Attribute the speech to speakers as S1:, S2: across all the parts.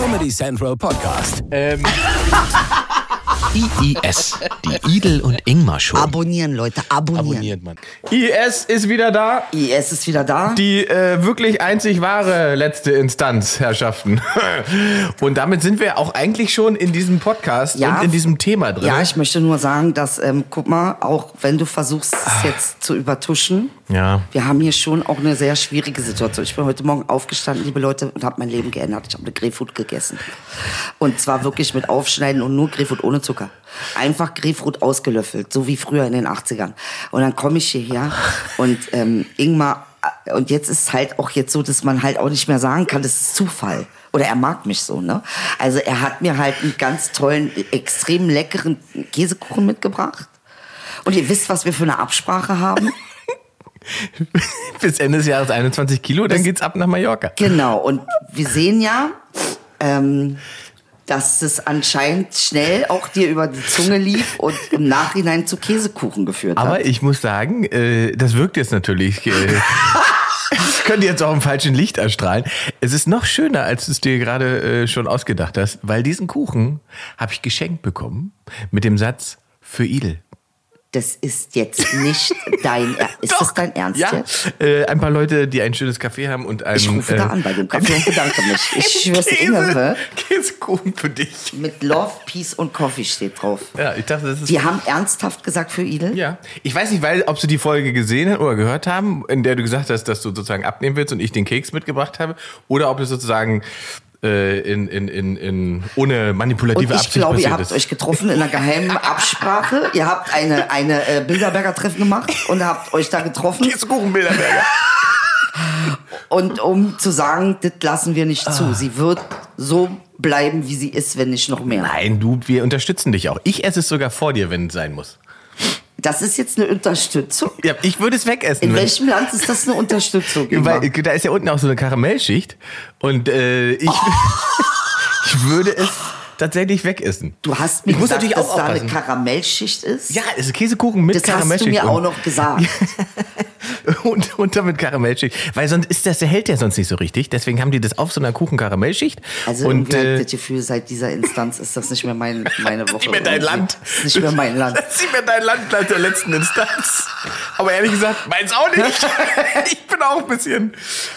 S1: Comedy Central Podcast.
S2: Ähm,
S3: IIS, die Idel und Ingmar Show.
S4: Abonnieren, Leute, abonnieren.
S2: abonniert man. IS ist wieder da.
S4: IS ist wieder da.
S2: Die äh, wirklich einzig wahre letzte Instanz, Herrschaften. Und damit sind wir auch eigentlich schon in diesem Podcast
S4: Ja.
S2: und in diesem Thema drin.
S4: Ja, ich möchte nur sagen, dass, ähm, guck mal, auch wenn du versuchst, es jetzt zu übertuschen,
S2: Ja.
S4: wir haben hier schon auch eine sehr schwierige Situation. Ich bin heute Morgen aufgestanden, liebe Leute, und habe mein Leben geändert. Ich habe eine Grapefruit gegessen. Und zwar wirklich mit Aufschneiden und nur Grapefruit ohne Zucker. Einfach Grapefruit ausgelöffelt, so wie früher in den 80ern. Und dann komme ich hierher und ähm, Ingmar, äh, und jetzt ist halt auch jetzt so, dass man halt auch nicht mehr sagen kann, das ist Zufall. Oder er mag mich so, ne? Also er hat mir halt einen ganz tollen, extrem leckeren Käsekuchen mitgebracht. Und ihr wisst, was wir für eine Absprache haben?
S2: Bis Ende des Jahres 21 Kilo, dann geht's ab nach Mallorca.
S4: Genau, und wir sehen ja, ähm, dass es anscheinend schnell auch dir über die Zunge lief und im Nachhinein zu Käsekuchen geführt
S2: Aber
S4: hat.
S2: ich muss sagen, äh, das wirkt jetzt natürlich. Äh, das könnte jetzt auch im falschen Licht erstrahlen. Es ist noch schöner, als du es dir gerade äh, schon ausgedacht hast, weil diesen Kuchen habe ich geschenkt bekommen mit dem Satz für Idel.
S4: Das ist jetzt nicht dein Er- Ist das dein Ernst
S2: Ja,
S4: jetzt?
S2: äh, ein paar Leute, die ein schönes Café haben und ein,
S4: Ich rufe da
S2: äh,
S4: an bei dem Kaffee und bedanke mich. Ich schwör's dir,
S2: Käse,
S4: Inge,
S2: Käsekuchen für dich.
S4: mit Love, Peace und Coffee steht drauf.
S2: Ja, ich dachte, das ist
S4: Die haben ernsthaft gesagt für Idel?
S2: Ja, ich weiß nicht, weil, ob sie die Folge gesehen haben oder gehört haben, in der du gesagt hast, dass du sozusagen abnehmen willst und ich den Keks mitgebracht habe, oder ob es sozusagen in, in, in, in ohne manipulative
S4: Und ich
S2: Absicht
S4: glaube, ihr habt
S2: ist.
S4: euch getroffen in einer geheimen Absprache. Ihr habt eine, eine äh, Bilderberger Treffen gemacht und habt euch da getroffen.
S2: Käsekuchen Bilderberger.
S4: Und um zu sagen, das lassen wir nicht zu. Sie wird so bleiben, wie sie ist, wenn nicht noch mehr.
S2: Nein, du, wir unterstützen dich auch. Ich esse es sogar vor dir, wenn es sein muss.
S4: Das ist jetzt eine Unterstützung.
S2: Ja, ich würde es wegessen.
S4: In welchem Land ist das eine Unterstützung?
S2: Weil da ist ja unten auch so eine Karamellschicht und äh, ich, ich würde es tatsächlich wegessen.
S4: Du hast mir
S2: Ich muss
S4: gesagt, dass da eine. Karamellschicht ist.
S2: Ja, es ist Käsekuchen mit
S4: das hast du
S2: Karamellschicht.
S4: mir auch noch gesagt.
S2: und unter mit Karamellschicht. Weil sonst ist das, der hält ja sonst nicht so richtig. Deswegen haben die das auf so einer Kuchen-Karamellschicht.
S4: Also
S2: und äh,
S4: das Gefühl, seit dieser Instanz ist das nicht mehr mein, meine Woche.
S2: nicht mehr dein. Land.
S4: Nicht mehr mein Land.
S2: Das ist nicht mehr dein Land bleibt der letzten Instanz. Aber ehrlich gesagt, meins auch nicht. Ich bin auch ein bisschen,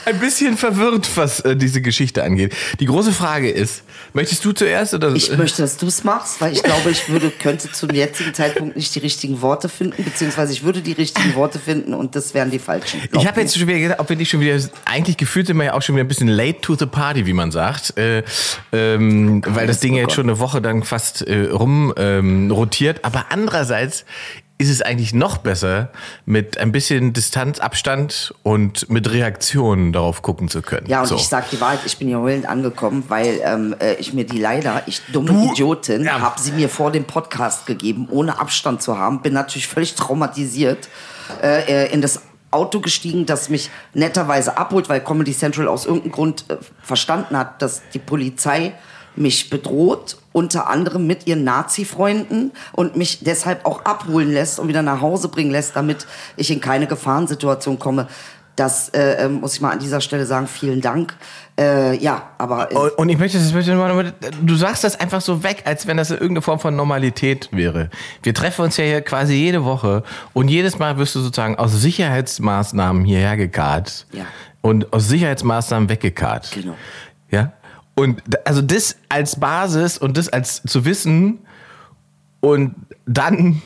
S2: ein bisschen verwirrt, was äh, diese Geschichte angeht. Die große Frage ist, möchtest du zuerst oder?
S4: Ich möchte, dass du es machst, weil ich glaube, ich würde, könnte zum jetzigen Zeitpunkt nicht die richtigen Worte finden, beziehungsweise ich würde die richtigen Worte finden und das wären die falschen. Glaub
S2: Ich habe jetzt schon wieder gedacht, ob wir nicht schon wieder, eigentlich gefühlt sind wir ja auch schon wieder ein bisschen late to the party, wie man sagt, äh, ähm, weil das Ding ja jetzt schon eine Woche dann fast äh, rum ähm, rotiert. Aber andererseits ist es eigentlich noch besser, mit ein bisschen Distanz, Abstand und mit Reaktionen darauf gucken zu können.
S4: Ja, und
S2: so.
S4: ich sag die Wahrheit, ich bin hier heulend angekommen, weil ähm, äh, ich mir die leider, ich dumme
S2: Du-
S4: Idiotin,
S2: Ja.
S4: habe sie mir vor dem Podcast gegeben, ohne Abstand zu haben. Bin natürlich völlig traumatisiert äh, in das Auto gestiegen, das mich netterweise abholt, weil Comedy Central aus irgendeinem Grund äh, verstanden hat, dass die Polizei mich bedroht, unter anderem mit ihren Nazi-Freunden und mich deshalb auch abholen lässt und wieder nach Hause bringen lässt, damit ich in keine Gefahrensituation komme. Das äh, ähm, muss ich mal an dieser Stelle sagen. Vielen Dank. Äh, ja, aber äh,
S2: Und- ich möchte, das möchte nur- du sagst das einfach so weg, als wenn das irgendeine Form von Normalität wäre. Wir treffen uns ja hier quasi jede Woche und jedes Mal wirst du sozusagen aus Sicherheitsmaßnahmen hierher gekarrt
S4: Ja.
S2: und aus Sicherheitsmaßnahmen weggekarrt.
S4: Genau.
S2: Ja. Und also das als Basis und das als zu wissen und dann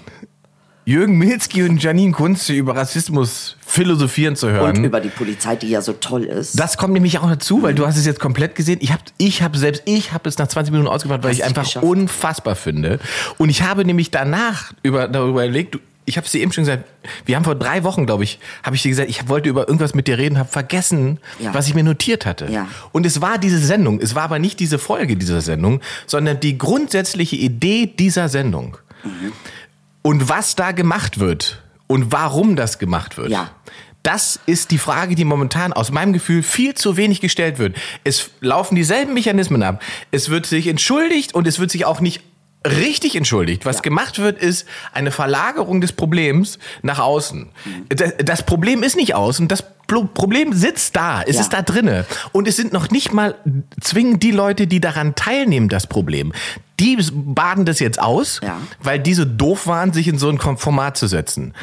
S2: Jürgen Milzki und Janine Kunze über Rassismus philosophieren zu hören.
S4: und über die Polizei, die ja so toll ist.
S2: Das kommt nämlich auch dazu, weil du hast es jetzt komplett gesehen. Ich habe ich hab selbst, ich habe es nach 20 Minuten ausgemacht, weil
S4: Hast
S2: ich einfach
S4: geschafft.
S2: unfassbar finde. Und ich habe nämlich danach über, darüber überlegt, ich habe es dir eben schon gesagt, wir haben vor drei Wochen, glaube ich, habe ich dir gesagt, ich wollte über irgendwas mit dir reden, habe vergessen,
S4: Ja.
S2: was ich mir notiert hatte.
S4: Ja.
S2: Und es war diese Sendung, es war aber nicht diese Folge dieser Sendung, sondern die grundsätzliche Idee dieser Sendung.
S4: Mhm.
S2: Und was da gemacht wird und warum das gemacht wird.
S4: Ja.
S2: Das ist die Frage, die momentan aus meinem Gefühl viel zu wenig gestellt wird. Es laufen dieselben Mechanismen ab. Es wird sich entschuldigt und es wird sich auch nicht richtig entschuldigt. Was
S4: Ja.
S2: gemacht wird, ist eine Verlagerung des Problems nach außen. Das, das Problem ist nicht außen, das Pro- Problem sitzt da, es
S4: Ja.
S2: ist da drinne. Und es sind noch nicht mal zwingend die Leute, die daran teilnehmen, das Problem. Die baden das jetzt aus,
S4: Ja.
S2: weil diese doof waren, sich in so ein Format zu setzen.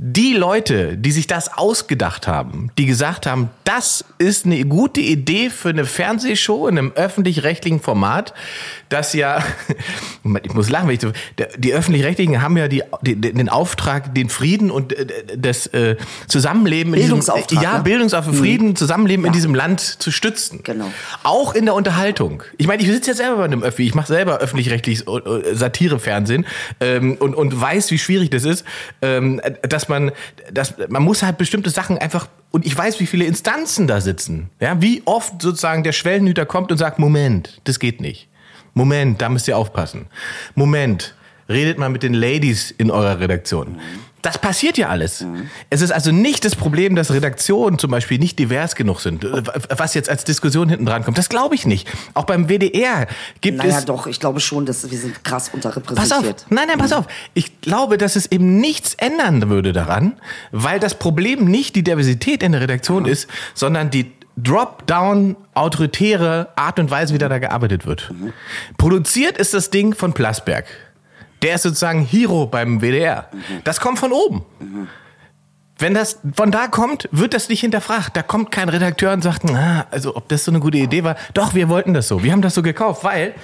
S2: Die Leute, die sich das ausgedacht haben, die gesagt haben, das ist eine gute Idee für eine Fernsehshow in einem öffentlich-rechtlichen Format, das ja, ich muss lachen, wenn ich so, die öffentlich-rechtlichen haben ja die, den Auftrag, den Frieden und äh, das äh, Zusammenleben in diesem,
S4: Bildungsauftrag,
S2: ja,
S4: ne?
S2: Bildungsauftrag, Frieden, Zusammenleben in
S4: Ja.
S2: diesem Land zu stützen.
S4: Genau.
S2: Auch in der Unterhaltung. Ich meine, ich sitze ja selber bei einem Öffi, ich mache selber öffentlich-rechtliches äh, Satirefernsehen ähm, und, und weiß, wie schwierig das ist, ähm, man, dass, man muss halt bestimmte Sachen einfach, und ich weiß, wie viele Instanzen da sitzen. Ja, wie oft sozusagen der Schwellenhüter kommt und sagt, Moment, das geht nicht. Moment, da müsst ihr aufpassen. Moment, redet mal mit den Ladies in eurer Redaktion. Das passiert ja alles. Es ist also nicht das Problem, dass Redaktionen zum Beispiel nicht divers genug sind, was jetzt als Diskussion hinten dran kommt. Das glaube ich nicht. Auch beim WDR gibt
S4: Naja,
S2: es.
S4: doch, ich glaube schon, dass wir sind krass
S2: Pass
S4: unterrepräsentiert.
S2: auf, nein, nein, pass auf. Ich glaube, dass es eben nichts ändern würde daran, weil das Problem nicht die Diversität in der Redaktion ist, sondern die Drop-down autoritäre Art und Weise, wie da, da gearbeitet wird. Produziert ist das Ding von Plasberg. Der ist sozusagen Hero beim WDR. Das kommt von oben. Wenn das von da kommt, wird das nicht hinterfragt. Da kommt kein Redakteur und sagt, na, also ob das so eine gute Idee war. Doch, wir wollten das so. Wir haben das so gekauft, weil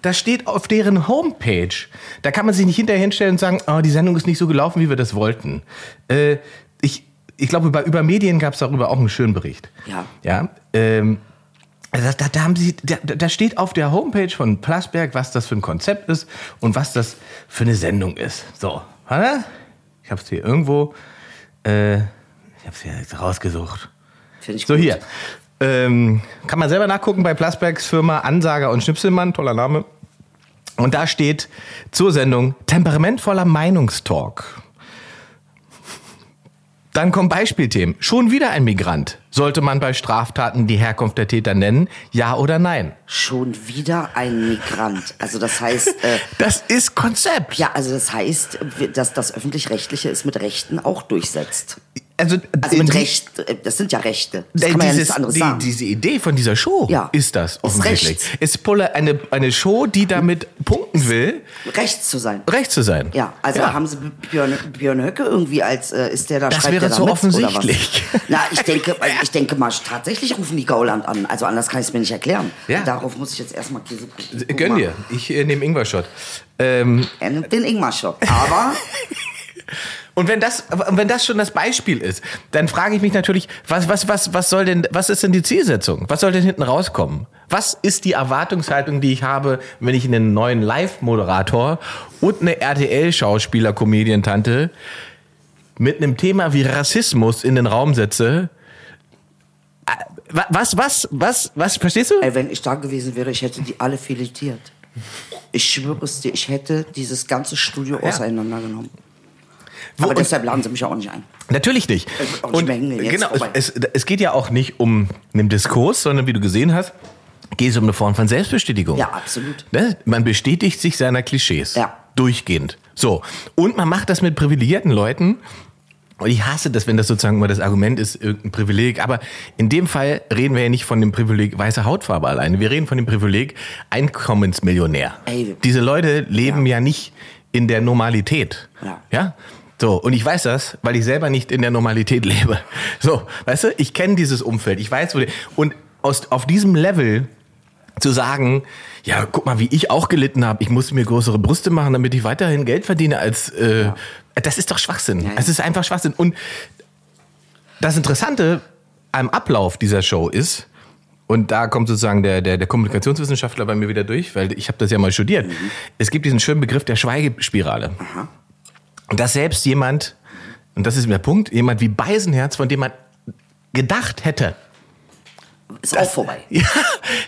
S2: das steht auf deren Homepage. Da kann man sich nicht hinterher hinstellen und sagen, oh, die Sendung ist nicht so gelaufen, wie wir das wollten. Äh, ich, ich glaube, bei über Medien gab es darüber auch einen schönen Bericht.
S4: Ja.
S2: Ja. Ähm, also da, da, haben sie, da, da steht auf der Homepage von Plasberg, was das für ein Konzept ist und was das für eine Sendung ist. So, warte. Ich habe es hier irgendwo, äh, ich habe es hier jetzt rausgesucht.
S4: Finde ich
S2: So
S4: gut.
S2: hier. Ähm, kann man selber nachgucken bei Plasbergs Firma Ansager und Schnipselmann, toller Name. Und da steht zur Sendung temperamentvoller Meinungstalk. Dann kommen Beispielthemen. Schon wieder ein Migrant. Sollte man bei Straftaten die Herkunft der Täter nennen? Ja oder nein?
S4: Schon wieder ein Migrant. Also das heißt, äh,
S2: Das ist Konzept.
S4: ja, also das heißt, dass das öffentlich-rechtliche es mit Rechten auch durchsetzt.
S2: Also,
S4: Also mit
S2: die-
S4: Recht, äh, das sind ja Rechte. Das
S2: Äh,
S4: kann man ja
S2: dieses,
S4: nichts anderes
S2: die,
S4: sagen.
S2: Diese Idee von dieser Show
S4: Ja.
S2: ist das
S4: Ist
S2: offensichtlich.
S4: rechts.
S2: Ist Pulle eine, eine Show, die damit punkten will,
S4: Rechts zu sein.
S2: recht zu sein.
S4: Ja, also haben sie Björn, Björn Höcke irgendwie als, äh, ist der da,
S2: Das wäre
S4: da
S2: so offensichtlich.
S4: Na, ich denke, ich denke mal, tatsächlich rufen die Gauland an. Also anders kann ich es mir nicht erklären.
S2: Ja.
S4: Darauf muss ich jetzt erstmal Käse gucken.
S2: Gönn dir. Ich äh, nehme Ingwer-Shot. Ähm,
S4: Er nimmt den Ingmar-Shop. Aber
S2: und wenn das, wenn das schon das Beispiel ist, dann frage ich mich natürlich, was, was, was, was soll denn, was ist denn die Zielsetzung? Was soll denn hinten rauskommen? Was ist die Erwartungshaltung, die ich habe, wenn ich einen neuen Live-Moderator und eine RTL-Schauspieler-Comedian-Tante mit einem Thema wie Rassismus in den Raum setze? Äh, wa- Was, was, was, was, verstehst du?
S4: ey, wenn ich da gewesen wäre, ich hätte die alle filetiert. Ich schwöre es dir, ich hätte dieses ganze Studio auseinandergenommen.
S2: Wo-
S4: Aber
S2: und-
S4: deshalb laden sie mich auch nicht ein.
S2: Natürlich nicht.
S4: Hingehen, jetzt
S2: genau, es, es, geht ja auch nicht um einen Diskurs, sondern wie du gesehen hast, geht es um eine Form von Selbstbestätigung.
S4: Ja, absolut.
S2: Ne? Man bestätigt sich seiner Klischees.
S4: Ja.
S2: Durchgehend. So. Und man macht das mit privilegierten Leuten. Und ich hasse das, wenn das sozusagen mal das Argument ist, irgendein Privileg. Aber in dem Fall reden wir ja nicht von dem Privileg weiße Hautfarbe alleine. Wir reden von dem Privileg Einkommensmillionär.
S4: Ey.
S2: Diese Leute leben ja. nicht in der Normalität.
S4: Ja.
S2: ja? So, und ich weiß das, weil ich selber nicht in der Normalität lebe. So, weißt du, ich kenne dieses Umfeld, ich weiß, wo die, und aus, auf diesem Level zu sagen, ja, guck mal, wie ich auch gelitten habe, ich musste mir größere Brüste machen, damit ich weiterhin Geld verdiene als, äh, das ist doch Schwachsinn.
S4: Ja, ja.
S2: Es ist einfach Schwachsinn. Und das Interessante am Ablauf dieser Show ist, und da kommt sozusagen der, der, der Kommunikationswissenschaftler bei mir wieder durch, weil ich habe das ja mal studiert. Es gibt diesen schönen Begriff der Schweigespirale. Und dass selbst jemand, und das ist der Punkt, jemand wie Beisenherz, von dem man gedacht hätte,
S4: Ist auch vorbei.
S2: ja,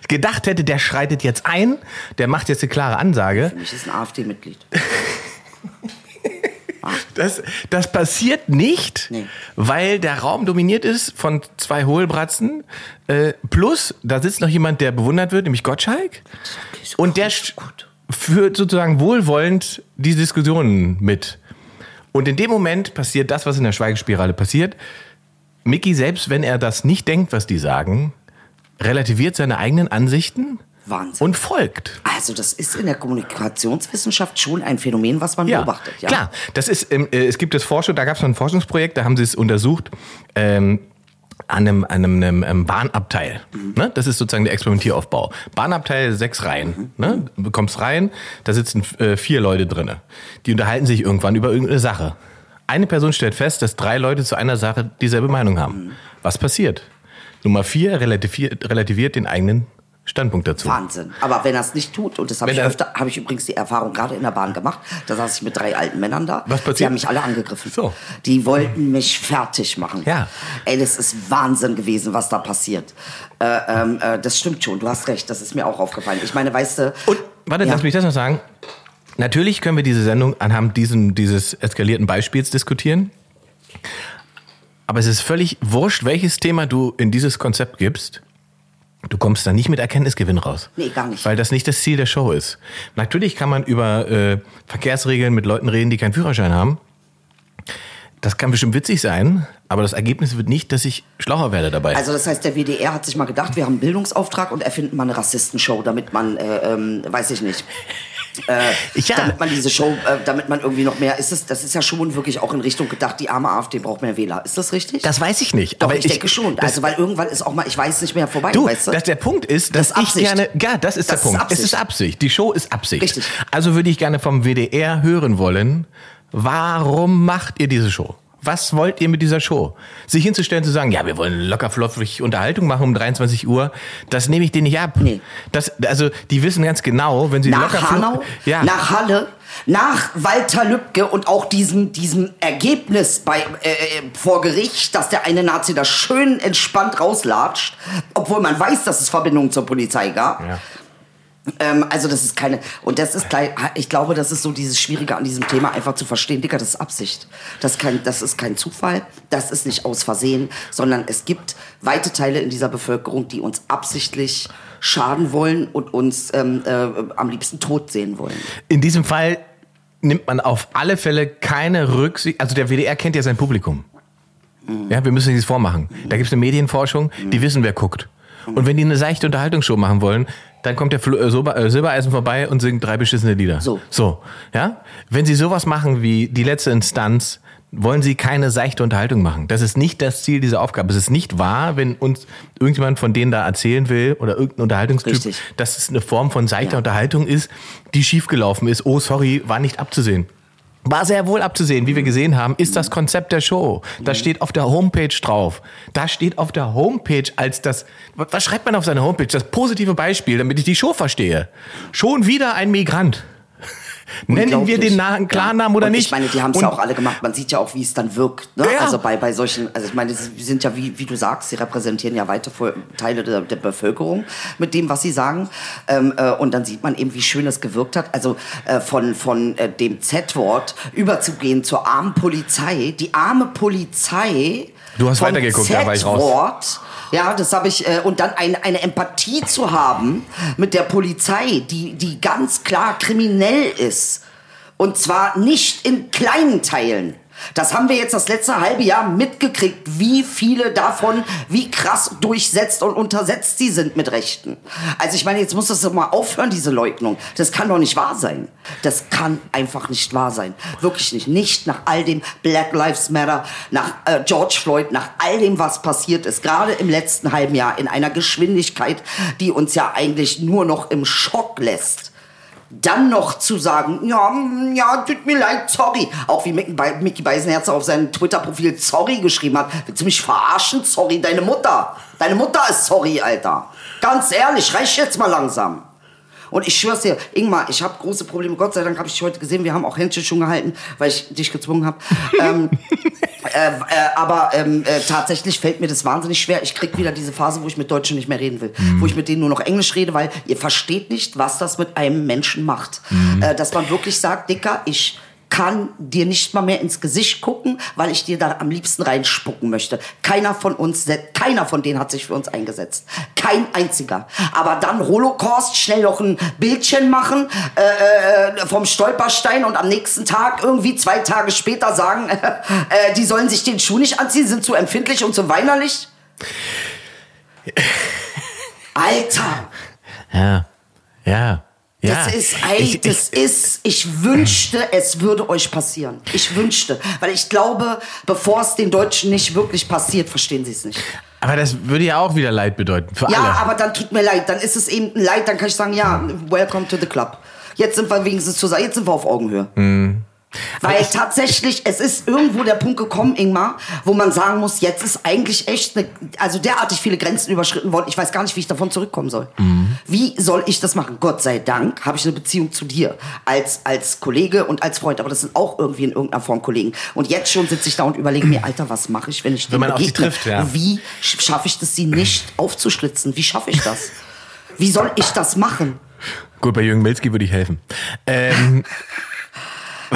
S2: gedacht hätte, der schreitet jetzt ein, der macht jetzt eine klare Ansage.
S4: Für mich ist ein AfD-Mitglied.
S2: Das, das passiert nicht,
S4: Nee.
S2: weil der Raum dominiert ist von zwei Hohlbratzen. Äh, plus, da sitzt noch jemand, der bewundert wird, nämlich Gottschalk. Und der, führt sozusagen wohlwollend die Diskussionen mit. Und in dem Moment passiert das, was in der Schweigespirale passiert. Mickey, selbst wenn er das nicht denkt, was die sagen, relativiert seine eigenen Ansichten
S4: Wahnsinn.
S2: und folgt.
S4: Also das ist in der Kommunikationswissenschaft schon ein Phänomen, was man beobachtet. Ja,
S2: Klar, das ist, äh, es gibt das Forschung, da gab es ein Forschungsprojekt, da haben sie es untersucht. Ähm, an einem, an einem, einem, einem Bahnabteil. Ne? Das ist sozusagen der Experimentieraufbau. Bahnabteil, sechs Reihen. Ne? Du kommst rein, da sitzen äh, vier Leute drinne. Die unterhalten sich irgendwann über irgendeine Sache. Eine Person stellt fest, dass drei Leute zu einer Sache dieselbe Meinung haben. Was passiert? Nummer vier relativiert, relativiert den eigenen Standpunkt dazu.
S4: Wahnsinn. Aber wenn er es nicht tut, und das habe ich
S2: er-
S4: öfter, habe ich übrigens die Erfahrung gerade in der Bahn gemacht, da saß ich mit drei alten Männern da.
S2: Was passiert?
S4: Die haben mich alle angegriffen.
S2: So.
S4: Die wollten mich fertig machen.
S2: Ja.
S4: Ey, das ist Wahnsinn gewesen, was da passiert. Äh, ähm, äh, das stimmt schon, du hast recht, das ist mir auch aufgefallen. Ich meine, weißt du...
S2: Und warte,
S4: Ja.
S2: lass mich das noch sagen. Natürlich können wir diese Sendung anhand diesen, dieses eskalierten Beispiels diskutieren. Aber es ist völlig wurscht, welches Thema du in dieses Konzept gibst. Du kommst da nicht mit Erkenntnisgewinn raus.
S4: Nee, gar nicht.
S2: Weil das nicht das Ziel der Show ist. Natürlich kann man über äh, Verkehrsregeln mit Leuten reden, die keinen Führerschein haben. Das kann bestimmt witzig sein, aber das Ergebnis wird nicht, dass ich schlauer werde dabei.
S4: Also das heißt, der WDR hat sich mal gedacht, wir haben einen Bildungsauftrag und erfinden mal eine Rassistenshow, damit man, äh, ähm, weiß ich nicht, äh,
S2: Ja.
S4: damit man diese Show, äh, damit man irgendwie noch mehr, ist es, das ist ja schon wirklich auch in Richtung gedacht, die arme AfD braucht mehr Wähler. Ist das richtig?
S2: das weiß ich nicht.
S4: Doch,
S2: aber
S4: ich, denke schon.
S2: das-
S4: Also, weil irgendwann ist auch mal, ich weiß nicht mehr vorbei,
S2: Du,
S4: weißt du?
S2: dass der Punkt ist, dass
S4: Das ist
S2: ich
S4: Absicht.
S2: gerne, ja, das ist
S4: Das
S2: der
S4: ist
S2: Punkt. Es ist
S4: Absicht.
S2: Absicht. Die Show ist Absicht.
S4: Richtig.
S2: Also würde ich gerne vom WDR hören wollen, warum macht ihr diese Show? Was wollt ihr mit dieser Show? Sich hinzustellen zu sagen, ja, wir wollen locker floffig Unterhaltung machen um 23 Uhr, das nehme ich denen nicht ab.
S4: Nee.
S2: Das, also, die wissen ganz genau, wenn sie
S4: nach
S2: locker
S4: Hanau,
S2: ja.
S4: nach Halle, nach Walter Lübcke und auch diesem, diesem Ergebnis bei, äh, äh, vor Gericht, dass der eine Nazi da schön entspannt rauslatscht, obwohl man weiß, dass es Verbindungen zur Polizei gab.
S2: Ja.
S4: Ähm, also das ist keine, und das ist gleich, ich glaube, das ist so dieses Schwierige an diesem Thema, einfach zu verstehen, Dicker, das ist Absicht. Das, ist kein, das ist kein Zufall, das ist nicht aus Versehen, sondern es gibt weite Teile in dieser Bevölkerung, die uns absichtlich schaden wollen und uns ähm, äh, am liebsten tot sehen wollen.
S2: In diesem Fall nimmt man auf alle Fälle keine Rücksicht. Also der WDR kennt ja sein Publikum. Ja, wir müssen dieses vormachen. Da gibt es eine Medienforschung, die wissen, wer guckt. Und wenn die eine seichte Unterhaltungsshow machen wollen, dann kommt der Fl- äh, äh, Silbereisen vorbei und singt drei beschissene Lieder.
S4: So.
S2: So, ja? Wenn sie sowas machen wie die letzte Instanz, wollen sie keine seichte Unterhaltung machen. Das ist nicht das Ziel dieser Aufgabe. Es ist nicht wahr, wenn uns irgendjemand von denen da erzählen will oder irgendein Unterhaltungstyp,
S4: Richtig.
S2: dass es eine Form von seichter
S4: Ja.
S2: Unterhaltung ist, die schiefgelaufen ist. Oh, sorry, war nicht abzusehen. War sehr wohl abzusehen, wie wir gesehen haben, ist das Konzept der Show. Das steht auf der Homepage drauf. Da steht auf der Homepage als das, was schreibt man auf seiner Homepage? Das positive Beispiel, damit ich die Show verstehe. Schon wieder ein Migrant. Nennen wir den Na Klarnamen
S4: Ja.
S2: oder
S4: und
S2: nicht?
S4: Ich meine, die haben es ja auch alle gemacht. Man sieht ja auch, wie es dann wirkt. Ne?
S2: Ja.
S4: Also bei, bei solchen, also ich meine, sie sind ja, wie, wie du sagst, sie repräsentieren ja weite Teile der, der Bevölkerung mit dem, was sie sagen. Ähm, äh, und dann sieht man eben, wie schön es gewirkt hat. Also äh, von, von äh, dem Z-Wort überzugehen zur armen Polizei. Die arme Polizei.
S2: Du hast weitergeguckt, da war ich raus.
S4: Ja, das habe ich. Äh, und dann eine, eine Empathie zu haben mit der Polizei, die, die ganz klar kriminell ist. Und zwar nicht in kleinen Teilen. Das haben wir jetzt das letzte halbe Jahr mitgekriegt, wie viele davon, wie krass durchsetzt und untersetzt sie sind mit Rechten. Also ich meine, jetzt muss das doch mal aufhören, diese Leugnung. Das kann doch nicht wahr sein. Das kann einfach nicht wahr sein. Wirklich nicht. Nicht nach all dem Black Lives Matter, nach äh, George Floyd, nach all dem, was passiert ist. Gerade im letzten halben Jahr in einer Geschwindigkeit, die uns ja eigentlich nur noch im Schock lässt dann noch zu sagen, ja, ja, tut mir leid, sorry. Auch wie Mickey Be- Mickey Beisenherz auf seinem Twitter-Profil sorry geschrieben hat. Willst du mich verarschen? Sorry, deine Mutter. Deine Mutter ist sorry, Alter. Ganz ehrlich, reicht jetzt mal langsam. Und ich schwör's dir, Ingmar, ich habe große Probleme. Gott sei Dank habe ich dich heute gesehen. Wir haben auch Händchen schon gehalten, weil ich dich gezwungen habe. ähm, äh, äh, aber ähm, äh, tatsächlich fällt mir das wahnsinnig schwer. Ich krieg wieder diese Phase, wo ich mit Deutschen nicht mehr reden will. Wo ich mit denen nur noch Englisch rede, weil ihr versteht nicht, was das mit einem Menschen macht. Äh, dass man wirklich sagt, Dicker, ich kann dir nicht mal mehr ins Gesicht gucken, weil ich dir da am liebsten reinspucken möchte. Keiner von uns, keiner von denen hat sich für uns eingesetzt. Kein einziger. Aber dann Holocaust, schnell noch ein Bildchen machen äh, äh vom Stolperstein und am nächsten Tag, irgendwie zwei Tage später sagen, äh, die sollen sich den Schuh nicht anziehen, sind zu empfindlich und zu weinerlich. Alter!
S2: Ja, ja.
S4: Ja, das ist, ey, ich, das ich, ist, ich wünschte, es würde euch passieren. Ich wünschte. Weil ich glaube, bevor es den Deutschen nicht wirklich passiert, verstehen sie es nicht.
S2: Aber das würde ja auch wieder Leid bedeuten. Für
S4: ja,
S2: alle.
S4: aber dann tut mir leid. Dann ist es eben ein Leid. Dann kann ich sagen, ja, welcome to the club. Jetzt sind wir wenigstens zusammen. Jetzt sind wir auf Augenhöhe. Mhm. Weil tatsächlich, es ist irgendwo der Punkt gekommen, Ingmar, wo man sagen muss, jetzt ist eigentlich echt, eine, also derartig viele Grenzen überschritten worden. Ich weiß gar nicht, wie ich davon zurückkommen soll. Mhm. Wie soll ich das machen? Gott sei Dank habe ich eine Beziehung zu dir als, als Kollege und als Freund. Aber das sind auch irgendwie in irgendeiner Form Kollegen. Und jetzt schon sitze ich da und überlege mir, Alter, was mache ich, wenn ich
S2: wenn man begegne? Trifft, ja.
S4: Wie schaffe ich das, sie nicht aufzuschlitzen? Wie schaffe ich das? Wie soll ich das machen?
S2: Gut, bei Jürgen Milski würde ich helfen. Ähm,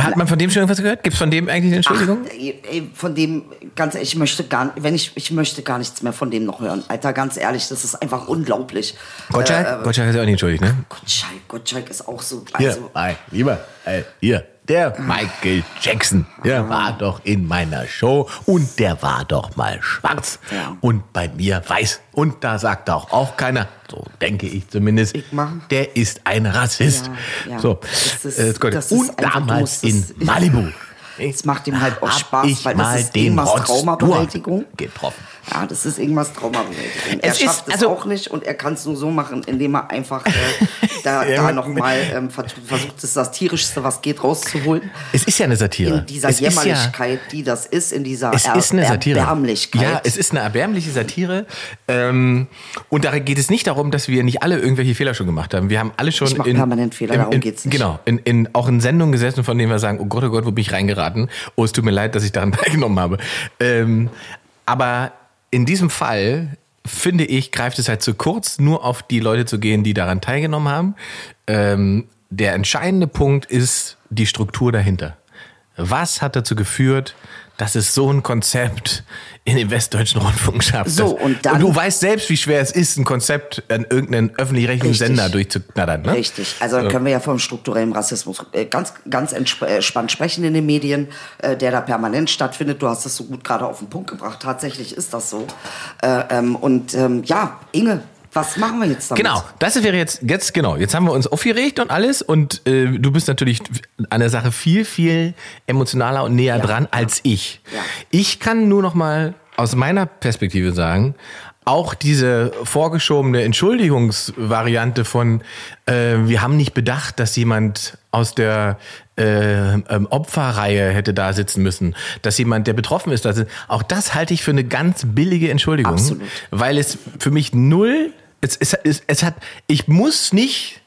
S2: Hat man von dem schon irgendwas gehört? Gibt es von dem eigentlich eine Entschuldigung?
S4: Ach, von dem, ganz ehrlich, ich möchte gar, wenn ich, ich möchte gar nichts mehr von dem noch hören. Alter, ganz ehrlich, das ist einfach unglaublich.
S2: Gottschalk? Äh, Gottschalk ist ja auch nicht entschuldigt, ne?
S4: Gottschalk, Gottschalk ist auch so.
S2: Also, hier, mein Lieber, äh, hier, der Michael Jackson, der war doch in meiner Show und der war doch mal schwarz und bei mir weiß. Und da sagt auch, auch keiner, so denke ich zumindest, ich der ist ein Rassist. Ja, ja. So, das ist, äh, das und damals in Malibu.
S4: Es macht ihm halt auch Spaß, weil das ist den Traumabewältigung
S2: getroffen.
S4: Ja, das ist irgendwas Traumabewältigung. Er schafft es also auch nicht und er kann es nur so machen, indem er einfach äh, da, da nochmal ähm, versucht, das Satirischste, was geht, rauszuholen.
S2: Es ist ja eine Satire.
S4: In dieser
S2: es
S4: Jämmerlichkeit, ja, die das ist, in dieser
S2: es er ist eine Satire.
S4: Erbärmlichkeit.
S2: Ja, es ist eine erbärmliche Satire. Ähm, und da geht es nicht darum, dass wir nicht alle irgendwelche Fehler schon gemacht haben. Wir haben alle schon.
S4: Ich mache permanent Fehler,
S2: in,
S4: darum geht's nicht.
S2: Genau, in, in, auch in Sendungen gesessen, von denen wir sagen, oh Gott, oh Gott, wo bin ich reingeraten? Oh, es tut mir leid, dass ich daran teilgenommen habe. Ähm, aber in diesem Fall finde ich, greift es halt zu kurz, nur auf die Leute zu gehen, die daran teilgenommen haben. Ähm, der entscheidende Punkt ist die Struktur dahinter. Was hat dazu geführt, dass es so ein Konzept in den westdeutschen Rundfunk schafft.
S4: So, und, dann,
S2: und du weißt selbst, wie schwer es ist, ein Konzept an irgendeinen öffentlich-rechtlichen Sender durchzuknattern. Ne?
S4: Richtig. Also dann können wir ja vom strukturellen Rassismus äh, ganz, ganz entspannt sprechen in den Medien, äh, der da permanent stattfindet. Du hast es so gut gerade auf den Punkt gebracht. Tatsächlich ist das so. Äh, ähm, und ähm, ja, Inge, was machen wir jetzt damit?
S2: Genau, das wäre jetzt, jetzt genau, jetzt haben wir uns aufgeregt und alles und äh, du bist natürlich an der Sache viel, viel emotionaler und näher ja, dran als ich. Ja. Ich kann nur noch mal aus meiner Perspektive sagen, auch diese vorgeschobene Entschuldigungsvariante von, äh, wir haben nicht bedacht, dass jemand aus der äh, ähm, Opferreihe hätte da sitzen müssen, dass jemand, der betroffen ist, das, auch das halte ich für eine ganz billige Entschuldigung, Absolut. weil es für mich null es, es, es, es hat, ich muss nicht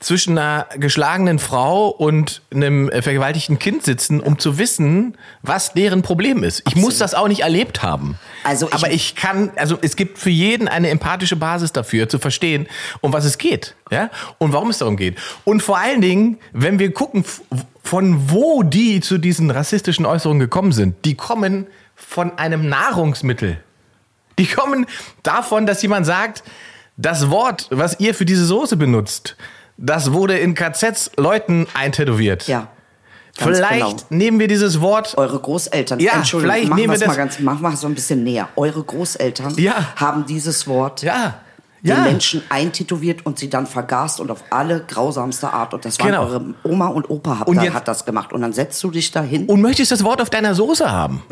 S2: zwischen einer geschlagenen Frau und einem vergewaltigten Kind sitzen, um zu wissen, was deren Problem ist. Ich Absolut. muss das auch nicht erlebt haben. Also ich aber ich kann, also es gibt für jeden eine empathische Basis dafür, zu verstehen, um was es geht, ja, und warum es darum geht. Und vor allen Dingen, wenn wir gucken, von wo die zu diesen rassistischen Äußerungen gekommen sind, die kommen von einem Nahrungsmittel. Die kommen davon, dass jemand sagt, das Wort, was ihr für diese Soße benutzt, das wurde in KZs Leuten eintätowiert.
S4: Ja.
S2: Vielleicht genau. nehmen wir dieses Wort.
S4: Eure Großeltern.
S2: Ja, Entschuldigung, vielleicht nehmen wir das
S4: mal ganz, mach mal so ein bisschen näher. Eure Großeltern
S2: ja.
S4: haben dieses Wort.
S2: Ja.
S4: Den ja. Menschen eintätowiert und sie dann vergast und auf alle grausamste Art. Und das waren genau. eure Oma und Opa hat, und da, hat das gemacht. Und dann setzt du dich dahin.
S2: Und möchtest das Wort auf deiner Soße haben.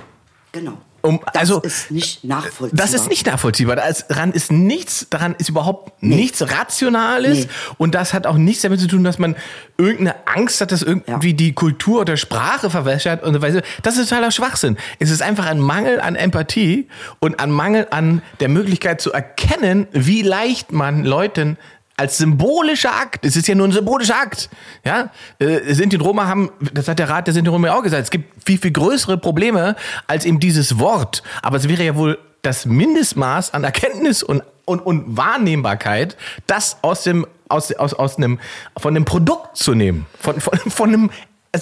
S4: Genau.
S2: Um,
S4: das
S2: also,
S4: ist nicht nachvollziehbar.
S2: Das ist nicht nachvollziehbar. Daran ist nichts, daran ist überhaupt nee. nichts Rationales. Nee. Und das hat auch nichts damit zu tun, dass man irgendeine Angst hat, dass irgendwie ja. die Kultur oder Sprache verwässert und so weiter. Das ist totaler Schwachsinn. Es ist einfach ein Mangel an Empathie und ein Mangel an der Möglichkeit zu erkennen, wie leicht man Leuten als symbolischer Akt, es ist ja nur ein symbolischer Akt, ja, äh, Sinti und Roma haben, das hat der Rat der Sinti und Roma auch gesagt, es gibt viel, viel größere Probleme als eben dieses Wort, aber es wäre ja wohl das Mindestmaß an Erkenntnis und, und, und Wahrnehmbarkeit, das aus dem, aus, aus, aus einem, von einem Produkt zu nehmen, von, von, von einem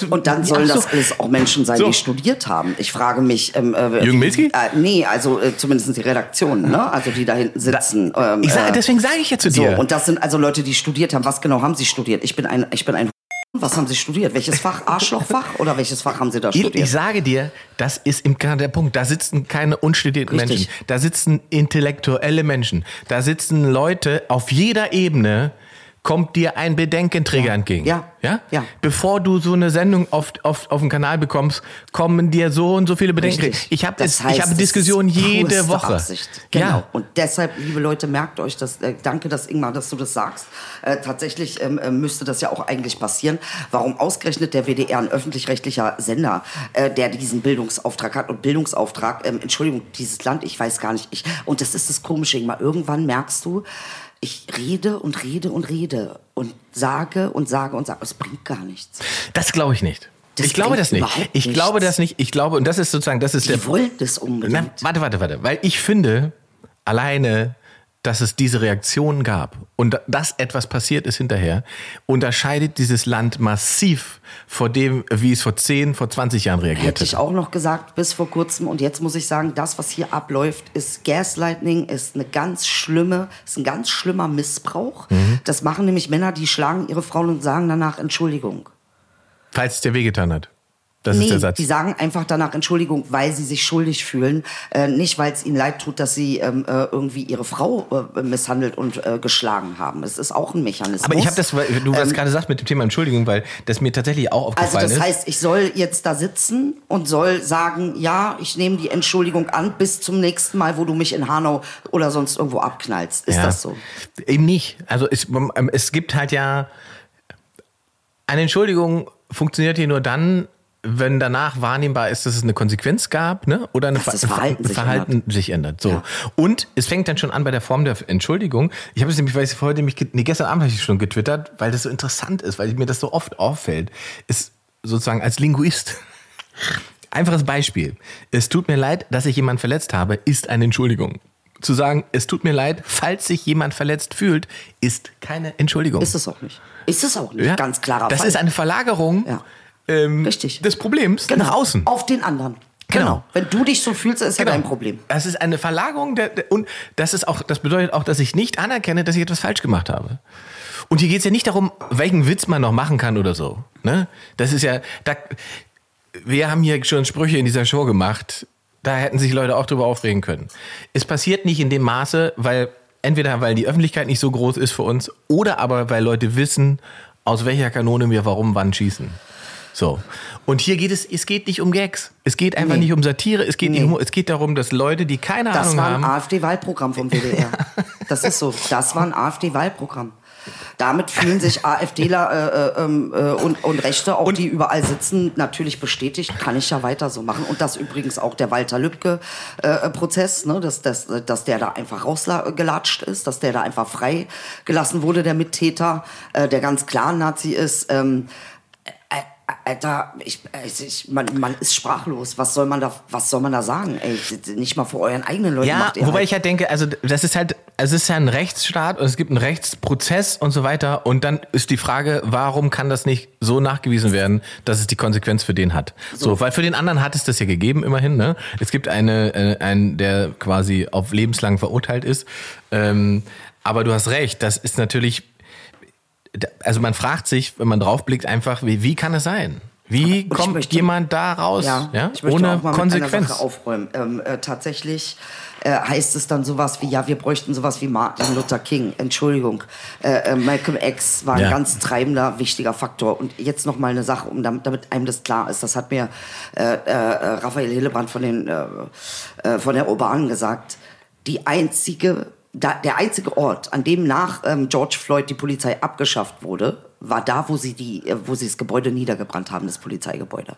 S2: also
S4: Und dann sollen
S2: so.
S4: das alles auch Menschen sein,
S2: So.
S4: die studiert haben. Ich frage mich. Ähm, äh,
S2: Jürgen Milski?
S4: Äh, nee, also äh, zumindest die Redaktion, ne? Also die da hinten sitzen. ähm,
S2: Ich sag,
S4: äh,
S2: deswegen sage ich ja zu
S4: so,
S2: dir.
S4: und das sind also Leute, die studiert haben. Was genau haben sie studiert? Ich bin ein, ich bin ein. Was haben sie studiert? Welches Fach? Arschlochfach? Oder welches Fach haben sie da
S2: Ich,
S4: studiert?
S2: ich sage dir, das ist im Kern der Punkt. Da sitzen keine unstudierten
S4: Richtig.
S2: Menschen. Da sitzen intellektuelle Menschen. Da sitzen Leute auf jeder Ebene. Kommt dir ein Bedenkenträger entgegen.
S4: Ja.
S2: ja.
S4: Ja.
S2: Bevor du so eine Sendung auf, auf, auf den Kanal bekommst, kommen dir so und so viele Bedenkenträger.
S4: Richtig.
S2: Ich habe
S4: Das
S2: ich
S4: heißt,
S2: habe
S4: es
S2: Diskussionen jede Woche.
S4: Absicht. Genau.
S2: Ja.
S4: Und deshalb, liebe Leute, merkt euch das. Äh, danke, dass Ingmar, dass du das sagst. Äh, tatsächlich ähm, äh, müsste das ja auch eigentlich passieren. Warum ausgerechnet der WDR, ein öffentlich-rechtlicher Sender, äh, der diesen Bildungsauftrag hat und Bildungsauftrag, ähm, Entschuldigung, dieses Land, ich weiß gar nicht. Ich, und das ist das Komische, Ingmar. Irgendwann merkst du, ich rede und rede und rede und sage und sage und sage. Es bringt gar nichts.
S2: Das glaube ich nicht.
S4: Das
S2: ich glaube das nicht. Ich
S4: nichts.
S2: glaube das nicht. Ich glaube, und das ist sozusagen, das ist der
S4: Die wollen das unbedingt.
S2: Na, warte, warte, warte. Weil ich finde, alleine, dass es diese Reaktion gab und dass etwas passiert ist hinterher, unterscheidet dieses Land massiv vor dem, wie es vor 10, vor 20 Jahren reagiert
S4: Hätte ich auch noch gesagt, bis vor kurzem. Und jetzt muss ich sagen, das, was hier abläuft, ist Gaslighting, ist eine ganz schlimme, ist ein ganz schlimmer Missbrauch.
S2: Mhm.
S4: Das machen nämlich Männer, die schlagen ihre Frauen und sagen danach Entschuldigung.
S2: Falls es dir wehgetan hat. Das
S4: nee,
S2: ist der Satz.
S4: die sagen einfach danach Entschuldigung, weil sie sich schuldig fühlen. Äh, nicht, weil es ihnen leid tut, dass sie ähm, äh, irgendwie ihre Frau äh, misshandelt und äh, geschlagen haben. Es ist auch ein Mechanismus.
S2: Aber ich habe das, du was
S4: Ähm,
S2: gerade sagst mit dem Thema Entschuldigung, weil das mir tatsächlich auch
S4: Also
S2: aufgefallen
S4: das
S2: ist.
S4: heißt, ich soll jetzt da sitzen und soll sagen, ja, ich nehme die Entschuldigung an, bis zum nächsten Mal, wo du mich in Hanau oder sonst irgendwo abknallst. Ist
S2: Ja.
S4: das so?
S2: Eben nicht. Also es, ähm, es gibt halt ja eine Entschuldigung funktioniert hier nur dann, wenn danach wahrnehmbar ist, dass es eine Konsequenz gab, ne? Oder eine
S4: das
S2: Ver-
S4: Verhalten sich
S2: Verhalten sich ändert. So.
S4: Ja.
S2: Und es fängt dann schon an bei der Form der Entschuldigung. Ich habe es nämlich, weil ich heute mich, nee, gestern Abend habe ich schon getwittert, weil das so interessant ist, weil mir das so oft auffällt, ist sozusagen als Linguist. Einfaches Beispiel. Es tut mir leid, dass ich jemanden verletzt habe, ist eine Entschuldigung. Zu sagen, es tut mir leid, falls sich jemand verletzt fühlt, ist keine Entschuldigung.
S4: Ist es auch nicht. Ist es auch nicht.
S2: Ja?
S4: Ganz klarer
S2: Das
S4: Fall.
S2: ist eine Verlagerung
S4: Ja.
S2: Ähm,
S4: Richtig.
S2: des Problems nach außen.
S4: Auf den anderen.
S2: Genau.
S4: Wenn du dich so fühlst, ist ja
S2: Genau.
S4: dein Problem.
S2: Das ist eine Verlagerung der, der, und das ist auch, das bedeutet auch, dass ich nicht anerkenne, dass ich etwas falsch gemacht habe. Und hier geht es ja nicht darum, welchen Witz man noch machen kann oder so. Ne? Das ist ja, da, wir haben hier schon Sprüche in dieser Show gemacht, da hätten sich Leute auch drüber aufregen können. Es passiert nicht in dem Maße, weil entweder weil die Öffentlichkeit nicht so groß ist für uns oder aber weil Leute wissen, aus welcher Kanone wir warum wann schießen. So. Und hier geht es, es geht nicht um Gags. Es geht einfach
S4: Nee.
S2: nicht um Satire. Es geht,
S4: Nee.
S2: nicht um, es geht darum, dass Leute, die keine
S4: Das
S2: Ahnung
S4: war ein
S2: haben.
S4: AfD-Wahlprogramm vom WDR. Das ist so. Das war ein AfD-Wahlprogramm. Damit fühlen sich AfDler äh, äh, ähm, äh, und, und Rechte, auch die überall sitzen, natürlich bestätigt. Kann ich ja weiter so machen. Und das übrigens auch der Walter Lübcke-Prozess, ne? dass, dass, dass der da einfach rausgelatscht ist, dass der da einfach frei gelassen wurde, der Mittäter, äh, der ganz klar Nazi ist. Ähm, äh, Alter, ich, also ich, man, man ist sprachlos. Was soll man da, was soll man da sagen? Ey, nicht mal vor euren eigenen Leuten
S2: Ja,
S4: macht ihr
S2: wobei
S4: halt.
S2: ich halt denke, also das ist halt, es ist ja ein Rechtsstaat und es gibt einen Rechtsprozess und so weiter. Und dann ist die Frage, warum kann das nicht so nachgewiesen werden, dass es die Konsequenz für den hat? So, weil für den anderen hat es das ja gegeben, immerhin. Ne? Es gibt eine, äh, einen, der quasi auf lebenslang verurteilt ist. Ähm, aber du hast recht, das ist natürlich also man fragt sich, wenn man draufblickt, einfach, wie, wie kann es sein? Wie
S4: ich
S2: kommt
S4: möchte-
S2: jemand da raus?
S4: Ja,
S2: Ja,
S4: ich möchte
S2: ohne
S4: auch mal
S2: Konsequenz.
S4: Sache aufräumen. Ähm, äh, tatsächlich äh, heißt es dann sowas wie, ja, wir bräuchten sowas wie Martin Luther King. Entschuldigung, äh, äh, Malcolm X war ein
S2: Ja.
S4: ganz treibender, wichtiger Faktor. Und jetzt noch mal eine Sache, um damit, damit einem das klar ist. Das hat mir äh, äh, Raphael Hillebrand von, den, von der Urbanen gesagt. Die einzige, da, der einzige Ort, an dem nach ähm, George Floyd die Polizei abgeschafft wurde, war da, wo sie, die, äh, wo sie das Gebäude niedergebrannt haben, das Polizeigebäude.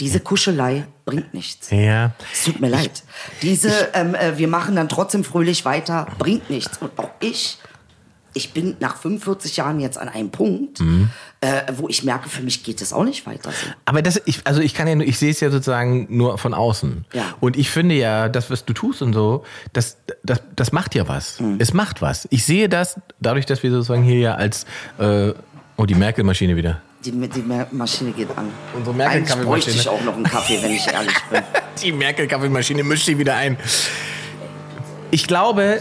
S4: Diese Kuschelei bringt nichts.
S2: Ja.
S4: Es tut mir leid. Diese, ähm, äh, wir machen dann trotzdem fröhlich weiter, bringt nichts. Und auch ich, ich bin nach 45 Jahren jetzt an einem Punkt,
S2: Mhm.
S4: äh, wo ich merke, für mich geht es auch nicht weiter so.
S2: Aber das, ich, also ich kann ja, nur- ich sehe es ja sozusagen nur von außen.
S4: Ja.
S2: Und ich finde ja, das, was du tust und so, das, das, das macht ja was.
S4: Mhm.
S2: Es macht was. Ich sehe das dadurch, dass wir sozusagen hier ja als, äh, oh, die Merkel-Maschine wieder.
S4: Die, die Maschine geht an.
S2: Unsere Merkel-Kaffeemaschine.
S4: bräuchte ich auch noch einen Kaffee, wenn ich ehrlich bin.
S2: Die Merkel-Kaffeemaschine mischt sie wieder ein. Ich glaube,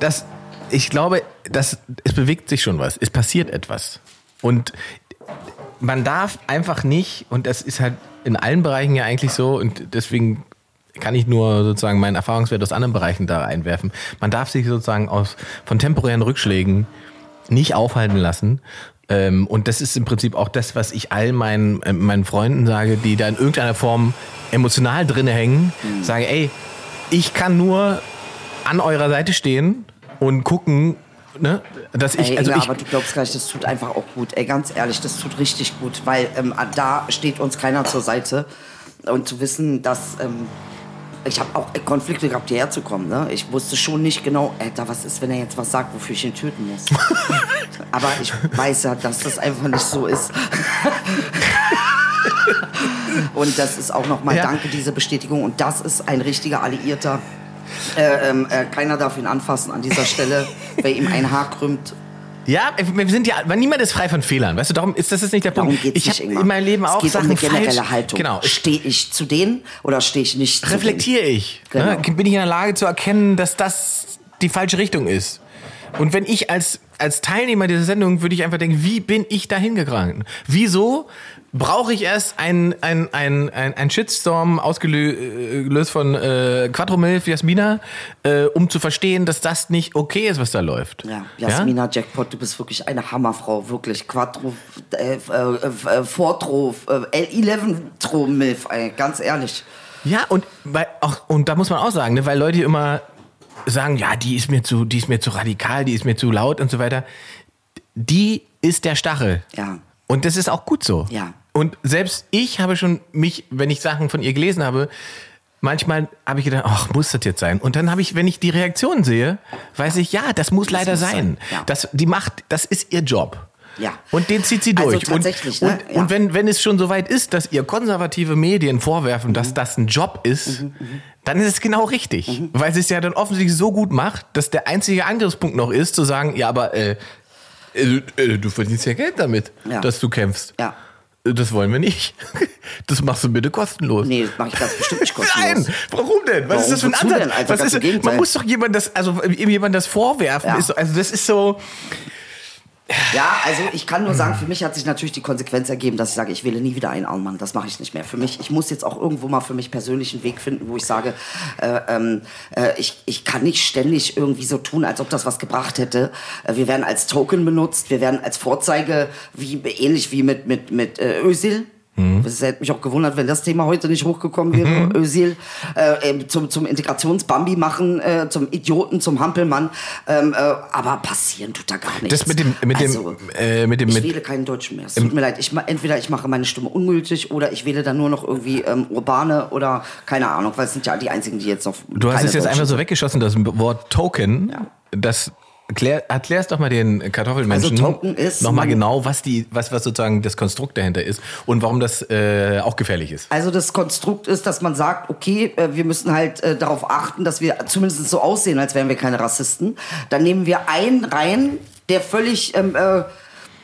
S2: dass ich glaube, dass es bewegt sich schon was. Es passiert etwas. Und man darf einfach nicht, und das ist halt in allen Bereichen ja eigentlich so, und deswegen kann ich nur sozusagen meinen Erfahrungswert aus anderen Bereichen da einwerfen. Man darf sich sozusagen aus, von temporären Rückschlägen nicht aufhalten lassen. Ähm, und das ist im Prinzip auch das, was ich all meinen, äh, meinen Freunden sage, die da in irgendeiner Form emotional drinne hängen. Sage, ey, ich kann nur an eurer Seite stehen und gucken, ne, dass ich,
S4: Ey,
S2: also
S4: Inga,
S2: ich,
S4: aber du glaubst gleich, das tut einfach auch gut. Ey, ganz ehrlich, das tut richtig gut, weil ähm, da steht uns keiner zur Seite. Und zu wissen, dass ähm, ich habe auch Konflikte gehabt, hierher zu kommen. Ne? Ich wusste schon nicht genau, da was ist, wenn er jetzt was sagt, wofür ich ihn töten muss. aber ich weiß ja, dass das einfach nicht so ist. Und das ist auch nochmal
S2: Ja.
S4: danke, diese Bestätigung. Und das ist ein richtiger Alliierter. Äh, ähm, äh, keiner darf ihn anfassen an dieser Stelle. Wer ihm ein Haar krümmt,
S2: ja, wir sind ja, weil niemand ist frei von Fehlern, weißt du, darum ist das ist nicht der
S4: Darum
S2: Punkt.
S4: geht es
S2: ich
S4: nicht,
S2: habe in meinem Leben
S4: es
S2: auch
S4: geht
S2: Sachen
S4: um eine generelle
S2: falsch.
S4: Haltung.
S2: Genau.
S4: Stehe ich zu denen oder stehe ich nicht zu
S2: reflektiere ich. Ne?
S4: Genau.
S2: Bin ich in der Lage zu erkennen, dass das die falsche Richtung ist? Und wenn ich als, als Teilnehmer dieser Sendung würde ich einfach denken, wie bin ich da hingegangen? Wieso brauche ich erst einen ein, ein, ein, ein Shitstorm ausgelöst von äh, Quattro Milf, Jasmina, äh, um zu verstehen, dass das nicht okay ist, was da läuft?
S4: Ja, Jasmina Jackpot, du bist wirklich eine Hammerfrau, wirklich. Quattro, äh, äh, äh, Fortro, äh, L11 Tro Milf, ey, ganz ehrlich.
S2: Ja, und, weil auch, und da muss man auch sagen, ne, weil Leute immer sagen, ja, die ist mir zu, die ist mir zu radikal, die ist mir zu laut und so weiter. Die ist der Stachel.
S4: Ja.
S2: Und das ist auch gut so.
S4: Ja.
S2: Und selbst ich habe schon mich, wenn ich Sachen von ihr gelesen habe, manchmal habe ich gedacht, ach, muss das jetzt sein? Und dann habe ich, wenn ich die Reaktion sehe, weiß ich, ja, das muss leider
S4: muss
S2: sein.
S4: sein, ja.
S2: Das, die macht, das ist ihr Job.
S4: Ja.
S2: Und den zieht sie
S4: Also
S2: durch.
S4: tatsächlich,
S2: und,
S4: ne?
S2: und,
S4: Ja.
S2: und wenn, wenn es schon so weit ist, dass ihr konservative Medien vorwerfen,
S4: Mhm.
S2: dass das ein Job ist, dann ist es genau richtig. Weil sie es ja dann offensichtlich so gut macht, dass der einzige Angriffspunkt noch ist, zu sagen, ja, aber äh, äh, äh, du verdienst ja Geld damit,
S4: Ja.
S2: dass du kämpfst.
S4: Ja.
S2: Äh, Das wollen wir nicht. Das machst du bitte kostenlos.
S4: Nee, das mache ich ganz bestimmt nicht kostenlos.
S2: Nein, warum denn? Was
S4: Warum?
S2: ist das für ein Ansatz?
S4: denn? Einfach
S2: Was ist, man muss doch jemand das, also jemand das vorwerfen.
S4: Ja.
S2: Ist, so- also das ist so.
S4: Ja, also ich kann nur sagen, für mich hat sich natürlich die Konsequenz ergeben, dass ich sage, ich wähle nie wieder einen Allmann. Das mache ich nicht mehr. Für mich, ich muss jetzt auch irgendwo mal für mich persönlich einen Weg finden, wo ich sage, äh, ähm, äh, ich, ich kann nicht ständig irgendwie so tun, als ob das was gebracht hätte. Äh, wir werden als Token benutzt, wir werden als Vorzeige, wie, ähnlich wie mit, mit, mit äh, Özil. Es hätte mich auch gewundert, wenn das Thema heute nicht hochgekommen wäre. Özil äh, zum, zum Integrationsbambi machen, äh, zum Idioten, zum Hampelmann. Ähm, äh, aber passieren tut da gar nichts.
S2: Das mit dem, mit dem,
S4: Also,
S2: äh, mit dem,
S4: ich
S2: mit,
S4: wähle keinen Deutschen mehr. Es tut mir leid. Ich, entweder ich mache meine Stimme ungültig oder ich wähle dann nur noch irgendwie ähm, Urbane oder keine Ahnung, weil es sind ja die einzigen, die jetzt noch.
S2: Du hast es jetzt einfach so weggeschossen, das Wort Token.
S4: Ja.
S2: Das erklär, erklärst doch mal den Kartoffelmenschen
S4: Also Token ist,
S2: nochmal genau, was die, was, was sozusagen das Konstrukt dahinter ist und warum das äh, auch gefährlich ist.
S4: Also das Konstrukt ist, dass man sagt, okay, äh, wir müssen halt äh, darauf achten, dass wir zumindest so aussehen, als wären wir keine Rassisten. Dann nehmen wir einen rein, der völlig, ähm, äh,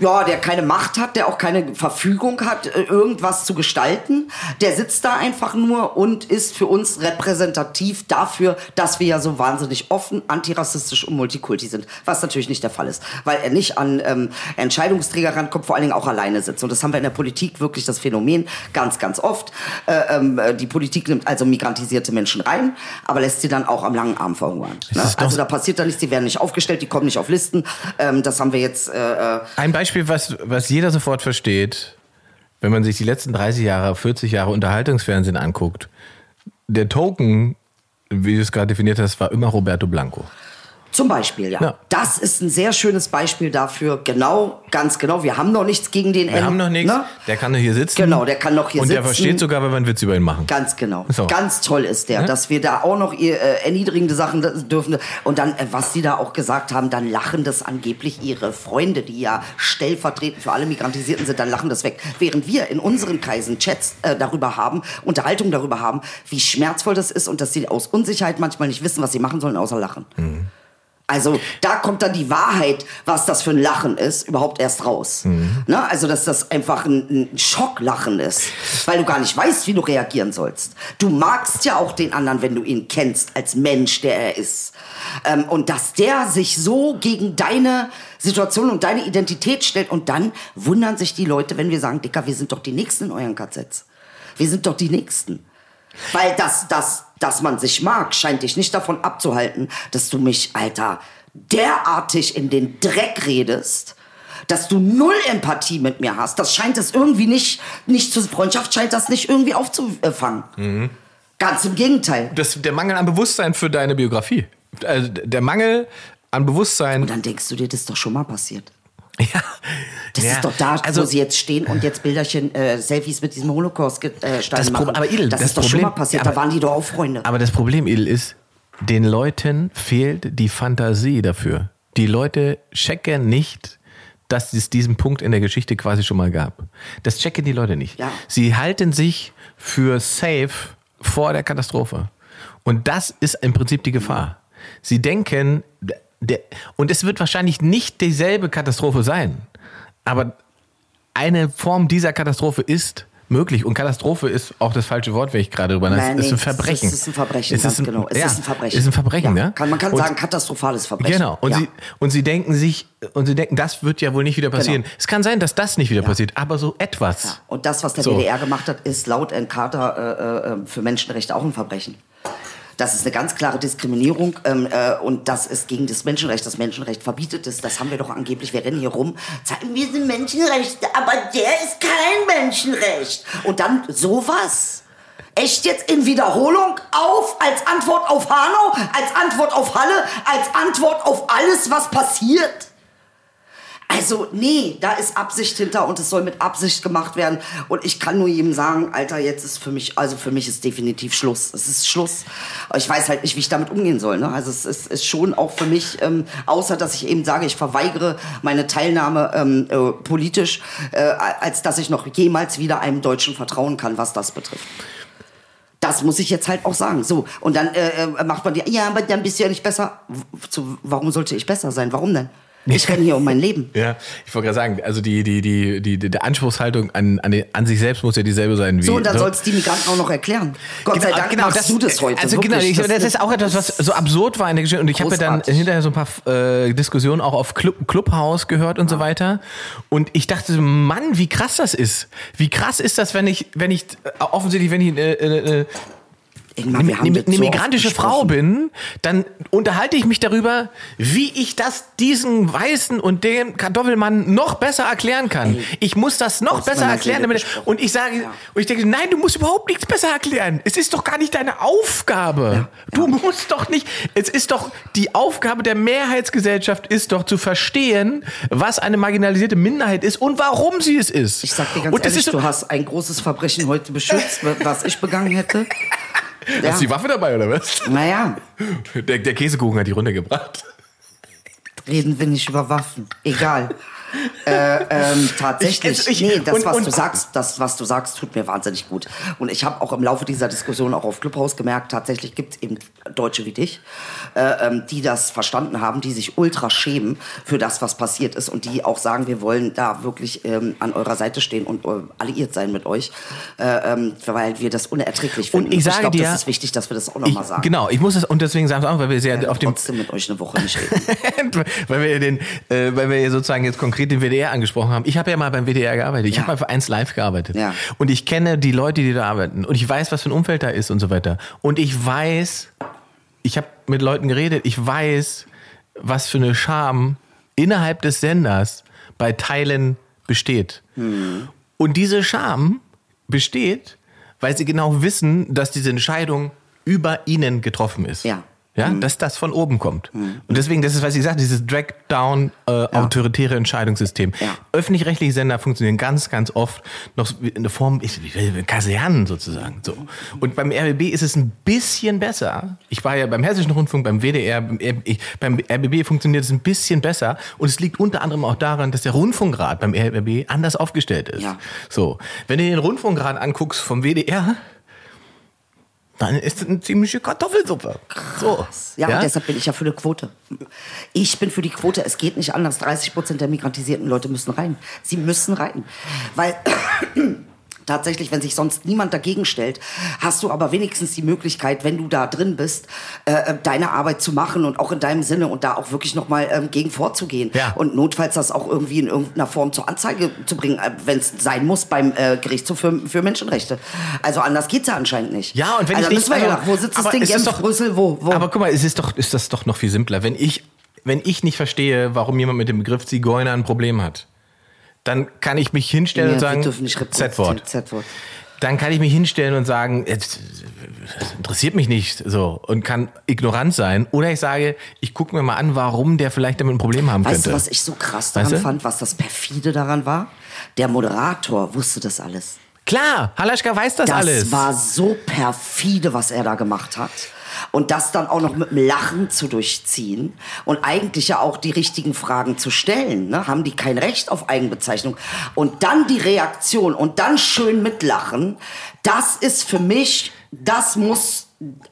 S4: ja, der keine Macht hat, der auch keine Verfügung hat, äh, irgendwas zu gestalten. Der sitzt da einfach nur und ist für uns repräsentativ dafür, dass wir ja so wahnsinnig offen, antirassistisch und multikulti sind. Was natürlich nicht der Fall ist, weil er nicht an ähm, Entscheidungsträger rankommt, vor allen Dingen auch alleine sitzt. Und das haben wir in der Politik wirklich das Phänomen ganz, ganz oft. Äh, äh, die Politik nimmt also migrantisierte Menschen rein, aber lässt sie dann auch am langen Arm verhungern. Ne? Also da passiert da nichts, die werden nicht aufgestellt, die kommen nicht auf Listen. Ähm, das haben wir jetzt äh, äh,
S2: Ein Beispiel, was, was jeder sofort versteht, wenn man sich die letzten 30 Jahre, 40 Jahre Unterhaltungsfernsehen anguckt. Der Token, wie du es gerade definiert hast, war immer Roberto Blanco.
S4: Zum Beispiel, ja.
S2: Ja.
S4: Das ist ein sehr schönes Beispiel dafür. Genau, ganz genau. Wir haben noch nichts gegen den
S2: Wir
S4: N,
S2: haben noch nichts.
S4: ne?
S2: Der kann doch hier sitzen.
S4: Genau, der kann noch hier
S2: und
S4: sitzen.
S2: der versteht sogar, wenn wir einen Witz über ihn machen.
S4: Ganz genau.
S2: So.
S4: Ganz toll ist der,
S2: Ja?
S4: dass wir da auch noch ihr, äh, erniedrigende Sachen dürfen. Und dann, äh, was sie da auch gesagt haben, dann lachen das angeblich ihre Freunde, die ja stellvertretend für alle Migrantisierten sind, dann lachen das weg. Während wir in unseren Kreisen Chats äh, darüber haben, Unterhaltung darüber haben, wie schmerzvoll das ist und dass sie aus Unsicherheit manchmal nicht wissen, was sie machen sollen, außer lachen. Also da kommt dann die Wahrheit, was das für ein Lachen ist, überhaupt erst raus. Ne? Also, dass das einfach ein, ein Schocklachen ist, weil du gar nicht weißt, wie du reagieren sollst. Du magst ja auch den anderen, wenn du ihn kennst, als Mensch, der er ist. Ähm, und dass der sich so gegen deine Situation und deine Identität stellt und dann wundern sich die Leute, wenn wir sagen, Dicker, wir sind doch die Nächsten in euren KZs. Wir sind doch die Nächsten. Weil das, das, dass man sich mag, scheint dich nicht davon abzuhalten, dass du mich, Alter, derartig in den Dreck redest, dass du null Empathie mit mir hast. Das scheint es irgendwie nicht, nicht zur Freundschaft scheint das nicht irgendwie aufzufangen. Ganz im Gegenteil.
S2: Das, der Mangel an Bewusstsein für deine Biografie. Also der Mangel an Bewusstsein.
S4: Und dann denkst du dir, das ist doch schon mal passiert.
S2: Ja.
S4: Das
S2: Ja.
S4: ist doch da,
S2: also,
S4: wo sie jetzt stehen und jetzt Bilderchen, äh, Selfies mit diesem Holocaust äh,
S2: Pro-
S4: machen.
S2: aber Idel,
S4: das,
S2: das
S4: ist doch schon
S2: Problem-
S4: mal passiert.
S2: Ja,
S4: da waren die doch auch Freunde.
S2: Aber das Problem, Edel, ist, den Leuten fehlt die Fantasie dafür. Die Leute checken nicht, dass es diesen Punkt in der Geschichte quasi schon mal gab. Das checken die Leute nicht.
S4: Ja.
S2: Sie halten sich für safe vor der Katastrophe. Und das ist im Prinzip die Gefahr. Sie denken, der, und es wird wahrscheinlich nicht dieselbe Katastrophe sein, aber eine Form dieser Katastrophe ist möglich. Und Katastrophe ist auch das falsche Wort, wenn ich gerade drüber nachdenke. Es ist ein Verbrechen.
S4: Es ist ein Verbrechen,
S2: Es ist ein,
S4: genau. Es
S2: ja,
S4: ist ein Verbrechen.
S2: Ist ein Verbrechen, ja.
S4: Kann, man kann
S2: Und-
S4: sagen, katastrophales Verbrechen.
S2: Genau. Und,
S4: ja.
S2: sie, und sie denken sich, und sie denken, das wird ja wohl nicht wieder passieren.
S4: Genau.
S2: Es kann sein, dass das nicht wieder passiert, aber so etwas.
S4: Und das, was der
S2: So.
S4: WDR gemacht hat, ist laut Encarta äh, äh, für Menschenrechte auch ein Verbrechen. Das ist eine ganz klare Diskriminierung ähm, äh, und das ist gegen das Menschenrecht. Das Menschenrecht verbietet es. Das haben wir doch angeblich. Wir rennen hier rum, sagen, wir sind Menschenrechte, aber der ist kein Menschenrecht. Und dann sowas. Echt jetzt in Wiederholung auf, als Antwort auf Hanau, als Antwort auf Halle, als Antwort auf alles, was passiert. Also, nee, da ist Absicht hinter und es soll mit Absicht gemacht werden. Und ich kann nur jedem sagen, Alter, jetzt ist für mich, also für mich ist definitiv Schluss. Es ist Schluss. Ich weiß halt nicht, wie ich damit umgehen soll. Ne? Also es ist, ist schon auch für mich, ähm, außer dass ich eben sage, ich verweigere meine Teilnahme ähm, äh, politisch, äh, als dass ich noch jemals wieder einem Deutschen vertrauen kann, was das betrifft. Das muss ich jetzt halt auch sagen. So, und dann äh, äh, macht man die, ja, aber dann bist du ja nicht besser. Zu, warum sollte ich besser sein? Warum denn? Ich renne hier um mein Leben.
S2: Ja, ich wollte gerade sagen, also die, die, die, die, die der Anspruchshaltung an, an, den, an sich selbst muss ja dieselbe sein wie.
S4: So, und dann
S2: ne?
S4: sollst die Migranten auch noch erklären. Gott sei Dank machst du das heute.
S2: Also genau,
S4: wirklich.
S2: ich, das, ist auch etwas, was so absurd war in der Geschichte. Und ich habe ja dann hinterher so ein paar äh, Diskussionen auch auf Club, Clubhouse gehört und so weiter. Und ich dachte, so, Mann, wie krass das ist. Wie krass ist das, wenn ich, wenn ich äh, offensichtlich, wenn ich äh, äh, äh,
S4: Ingmar,
S2: eine,
S4: wir haben
S2: eine,
S4: so
S2: migrantische. Frau bin, dann unterhalte ich mich darüber, wie ich das diesen Weißen und dem Kartoffelmann noch besser erklären kann.
S4: Ey,
S2: ich muss das noch besser erklären. Damit, und ich sage,
S4: Ja.
S2: und ich denke, nein, du musst überhaupt nichts besser erklären. Es ist doch gar nicht deine Aufgabe. Du musst doch nicht, es ist doch die Aufgabe der Mehrheitsgesellschaft ist doch zu verstehen, was eine marginalisierte Minderheit ist und warum sie es ist.
S4: Ich sag dir ganz
S2: und
S4: ehrlich,
S2: ist
S4: du hast ein großes Verbrechen heute beschützt, was ich begangen hätte.
S2: Hast du die Waffe dabei oder was?
S4: Naja,
S2: Der, der Käsekuchen hat die runtergebracht.
S4: reden wir nicht über Waffen. Egal. Äh, ähm, tatsächlich.
S2: Ich- ich-
S4: nee, das,
S2: und-
S4: was
S2: und-
S4: du sagst, das, was du sagst, tut mir wahnsinnig gut. Und ich habe auch im Laufe dieser Diskussion auch auf Clubhouse gemerkt, tatsächlich gibt es eben Deutsche wie dich, äh, ähm, die das verstanden haben, die sich ultra schämen für das, was passiert ist und die auch sagen, wir wollen da wirklich ähm, an eurer Seite stehen und äh, alliiert sein mit euch, äh, ähm, weil wir das unerträglich finden.
S2: ich sage
S4: glaub,
S2: dir-
S4: das ist wichtig, dass wir das auch
S2: Ich,
S4: nochmal sagen.
S2: genau, ich muss das, und deswegen sagen wir auch, weil wir sehr
S4: Wir
S2: auf dem,
S4: trotzdem mit euch eine Woche nicht reden.
S2: weil wir den, äh, weil wir ja sozusagen jetzt konkret den WDR angesprochen haben. Ich habe ja mal beim WDR gearbeitet. Ich
S4: Ja.
S2: habe mal für eins live gearbeitet.
S4: Ja.
S2: Und ich kenne die Leute, die da arbeiten. Und ich weiß, was für ein Umfeld da ist und so weiter. Und ich weiß, ich habe mit Leuten geredet, ich weiß, was für eine Scham innerhalb des Senders bei Teilen besteht.
S4: Hm.
S2: Und diese Scham besteht, weil sie genau wissen, dass diese Entscheidung über ihnen getroffen ist.
S4: Ja.
S2: Ja, dass das von oben kommt. Und deswegen, das ist, was ich sage, dieses Drag-down äh, autoritäre Entscheidungssystem.
S4: Ja.
S2: Öffentlich-rechtliche Sender funktionieren ganz, ganz oft noch in der Form, ich, Kasernen sozusagen. So. Und beim RBB ist es ein bisschen besser. Ich war ja beim Hessischen Rundfunk, beim WDR, beim, ich, beim RBB funktioniert es ein bisschen besser. Und es liegt unter anderem auch daran, dass der Rundfunkrat beim RBB anders aufgestellt ist.
S4: Ja.
S2: So. Wenn du den Rundfunkrat anguckst vom WDR, dann ist das eine ziemliche Kartoffelsuppe. So.
S4: Ja, und deshalb bin ich ja für eine Quote. Ich bin für die Quote. Es geht nicht anders. 30 Prozent der migrantisierten Leute müssen rein. Sie müssen rein. Weil tatsächlich, wenn sich sonst niemand dagegen stellt, hast du aber wenigstens die Möglichkeit, wenn du da drin bist, äh, äh deine Arbeit zu machen und auch in deinem Sinne und da auch wirklich nochmal ähm, gegen vorzugehen.
S2: Ja.
S4: Und notfalls das auch irgendwie in irgendeiner Form zur Anzeige zu bringen, äh, wenn es sein muss beim äh, Gerichtshof für, für Menschenrechte. Also anders geht's ja anscheinend nicht.
S2: Ja, und wenn
S4: also
S2: ich nicht,
S4: ja
S2: also-
S4: nach, wo sitzt das Ding? Genf,
S2: doch-
S4: Brüssel, wo? wo?
S2: Aber guck mal, es ist doch, ist das doch noch viel simpler. Wenn ich, wenn ich nicht verstehe, warum jemand mit dem Begriff Zigeuner ein Problem hat, dann kann ich mich hinstellen
S4: Ja,
S2: und sagen. Z-Wort. Dann kann ich mich hinstellen und sagen, das interessiert mich nicht so und kann ignorant sein. Oder ich sage, ich gucke mir mal an, warum der vielleicht damit ein Problem haben
S4: Weißt
S2: könnte.
S4: du, was ich so krass daran
S2: Weißt du?
S4: fand, was das perfide daran war? Der Moderator wusste das alles.
S2: Klar, Halaschka weiß das,
S4: Das
S2: alles.
S4: war so perfide, was er da gemacht hat. Und das dann auch noch mit dem Lachen zu durchziehen und eigentlich ja auch die richtigen Fragen zu stellen. Ne? Haben die kein Recht auf Eigenbezeichnung? Und dann die Reaktion und dann schön mitlachen, das ist für mich, das muss,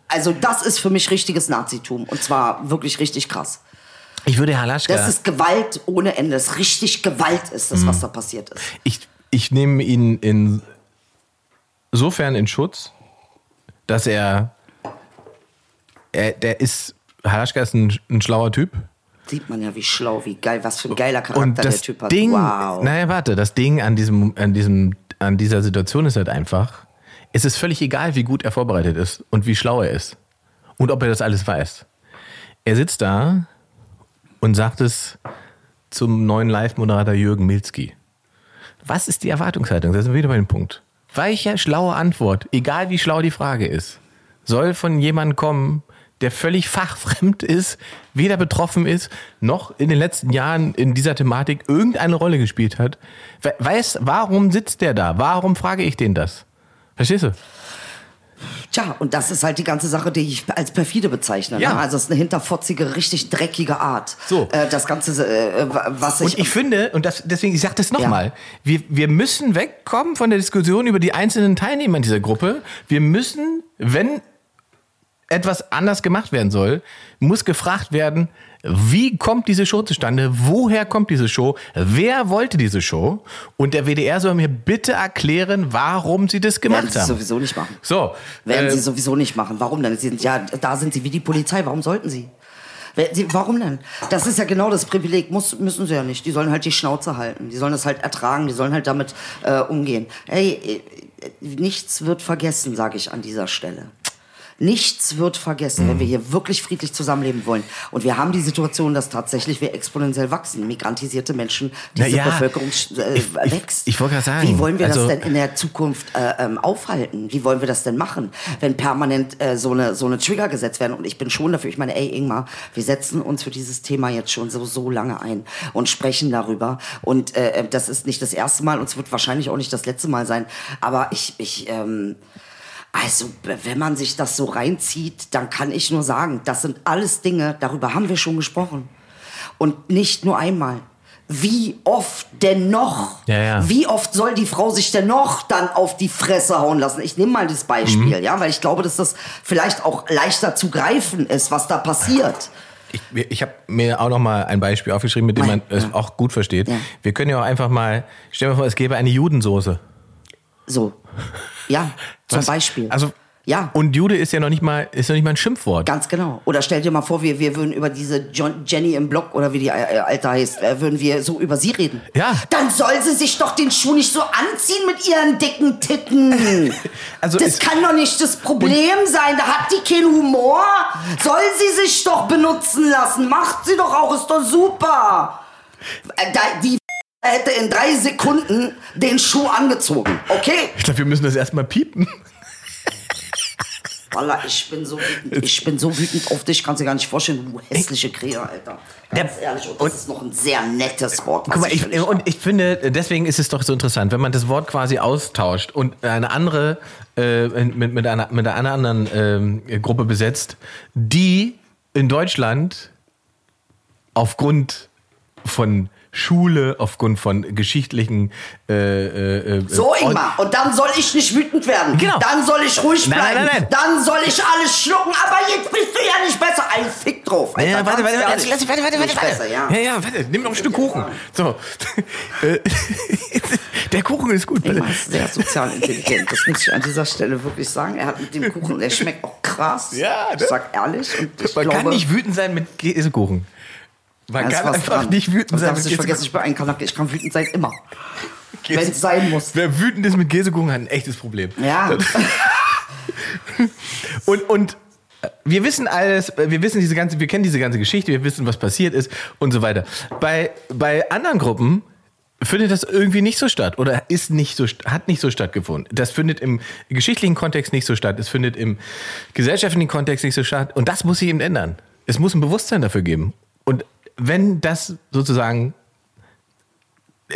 S4: also das ist für mich richtiges Nazitum. Und zwar wirklich richtig krass.
S2: ich würde Halaschka,
S4: Das ist Gewalt ohne Ende. Das ist richtig Gewalt ist das, was da passiert ist.
S2: ich, ich nehme ihn insofern in Schutz, dass er, er der ist, Halaschka ist ein, ein schlauer Typ.
S4: Sieht man ja, wie schlau, wie geil, was für ein geiler Charakter
S2: Und das
S4: der Typ hat.
S2: Ding,
S4: wow.
S2: naja, warte, das Ding an diesem, an diesem, an dieser Situation ist halt einfach, es ist völlig egal, wie gut er vorbereitet ist und wie schlau er ist. Und ob er das alles weiß. Er sitzt da und sagt es zum neuen Live-Moderator Jürgen Milzki. Was ist die Erwartungshaltung? Da sind wir wieder bei dem Punkt. Weiche, schlaue Antwort, egal wie schlau die Frage ist, soll von jemandem kommen, der völlig fachfremd ist, weder betroffen ist, noch in den letzten Jahren in dieser Thematik irgendeine Rolle gespielt hat. We- Weiß, warum sitzt der da? Warum frage ich den das? Verstehst du?
S4: Tja, und das ist halt die ganze Sache, die ich als perfide bezeichne.
S2: Ja.
S4: Ne? Also es ist eine hinterfotzige, richtig dreckige Art.
S2: So.
S4: Äh, das Ganze, äh, was ich...
S2: Und ich finde, und das, deswegen, ich sage das nochmal, wir, wir müssen wegkommen von der Diskussion über die einzelnen Teilnehmer in dieser Gruppe. Wir müssen, wenn etwas anders gemacht werden soll, muss gefragt werden, wie kommt diese Show zustande? Woher kommt diese Show? Wer wollte diese Show? Und der WDR soll mir bitte erklären, warum sie das
S4: werden
S2: gemacht
S4: sie
S2: haben.
S4: sowieso nicht machen.
S2: So,
S4: Werden
S2: äh,
S4: sie sowieso nicht machen. Warum denn? Sie sind, ja, da sind sie wie die Polizei. Warum sollten sie? Sie- Warum denn? Das ist ja genau das Privileg. Muss, müssen sie ja nicht. Die sollen halt die Schnauze halten. Die sollen das halt ertragen. Die sollen halt damit äh, umgehen. Hey, äh, nichts wird vergessen, sage ich an dieser Stelle. Nichts wird vergessen, wenn wir hier wirklich friedlich zusammenleben wollen. Und wir haben die Situation, dass tatsächlich wir exponentiell wachsen. Migrantisierte Menschen, diese
S2: ja,
S4: Bevölkerung äh,
S2: ich- ich-
S4: wächst.
S2: ich wollte gerade sagen,
S4: Wie wollen wir
S2: also-
S4: das denn in der Zukunft äh, ähm, aufhalten? Wie wollen wir das denn machen, wenn permanent äh, so eine so eine Trigger gesetzt werden? Und ich bin schon dafür. Ich meine, ey Ingmar, wir setzen uns für dieses Thema jetzt schon so so lange ein und sprechen darüber. Und äh, das ist nicht das erste Mal und es wird wahrscheinlich auch nicht das letzte Mal sein. Aber ich ich ähm, also, wenn man sich das so reinzieht, dann kann ich nur sagen, das sind alles Dinge, darüber haben wir schon gesprochen. Und nicht nur einmal. Wie oft denn noch?
S2: Ja, ja.
S4: Wie oft soll die Frau sich denn noch dann auf die Fresse hauen lassen? Ich nehme mal das Beispiel,
S2: Mhm.
S4: ja, weil ich glaube, dass das vielleicht auch leichter zu greifen ist, was da passiert.
S2: Ich, ich habe mir auch noch mal ein Beispiel aufgeschrieben, mit dem man
S4: Ja.
S2: es auch gut versteht.
S4: Ja.
S2: Wir können ja auch einfach mal, stellen wir vor, es gäbe eine Judensoße.
S4: So. Ja, zum
S2: Was?
S4: Beispiel.
S2: Also,
S4: ja.
S2: Und Jude ist ja noch nicht mal, ist noch nicht mal ein Schimpfwort.
S4: Ganz genau. Oder stell dir mal vor, wir, wir würden über diese John, Jenny im Block oder wie die äh, Alte heißt, äh, würden wir so über sie reden.
S2: Ja.
S4: Dann soll sie sich doch den Schuh nicht so anziehen mit ihren dicken Titten.
S2: Also
S4: das kann doch nicht das Problem sein. Da hat die keinen Humor. Soll sie sich doch benutzen lassen. Macht sie doch auch, ist doch super. Äh, da- Die hätte in drei Sekunden den Schuh angezogen. Okay?
S2: Ich glaube, wir müssen das erstmal piepen.
S4: Wallah, ich bin so wütend. Ich bin so wütend auf dich, kannst dir gar nicht vorstellen, du hässliche Krähe, Alter. Ganz
S2: Ja,
S4: ehrlich, und das ist noch ein sehr nettes Wort.
S2: Guck mal,
S4: ich
S2: ich, und ich finde, deswegen ist es doch so interessant, wenn man das Wort quasi austauscht und eine andere äh, mit, mit, einer, mit einer anderen ähm, Gruppe besetzt, die in Deutschland aufgrund von Schule, aufgrund von geschichtlichen äh, äh, äh,
S4: So, Ingmar, und dann soll ich nicht wütend werden.
S2: Genau.
S4: Dann soll ich ruhig
S2: Nein,
S4: bleiben.
S2: nein, nein, nein.
S4: Dann soll ich alles schlucken, aber jetzt bist du ja nicht besser. Ein Fick drauf. Alter,
S2: Ja, warte, warte, warte, warte, warte, warte, warte.
S4: Besser, ja.
S2: ja, ja, warte, nimm noch ein Stück Kuchen. So. Äh, Der Kuchen ist gut.
S4: Ingmar ist sehr sozial intelligent. Das muss ich an dieser Stelle wirklich sagen. Er hat mit dem Kuchen, der schmeckt auch krass.
S2: Ja, ne?
S4: Ich sag ehrlich. Und ich
S2: Man
S4: glaube,
S2: kann nicht wütend sein mit Käsekuchen. Man kann einfach
S4: dran.
S2: nicht wütend sein
S4: vergessen,
S2: Käsekuchen.
S4: ich bin ein Kanake. Ich kann wütend sein immer. Wenn es sein muss.
S2: Wer wütend ist mit Käsekuchen, hat ein echtes Problem.
S4: Ja.
S2: Und, und äh, wir wissen alles, äh, wir wissen diese ganze, wir kennen diese ganze Geschichte, wir wissen, was passiert ist und so weiter. Bei, bei anderen Gruppen findet das irgendwie nicht so statt oder ist nicht so, hat nicht so stattgefunden. Das findet im geschichtlichen Kontext nicht so statt. Es findet im gesellschaftlichen Kontext nicht so statt. Und das muss sich eben ändern. Es muss ein Bewusstsein dafür geben. Und wenn das sozusagen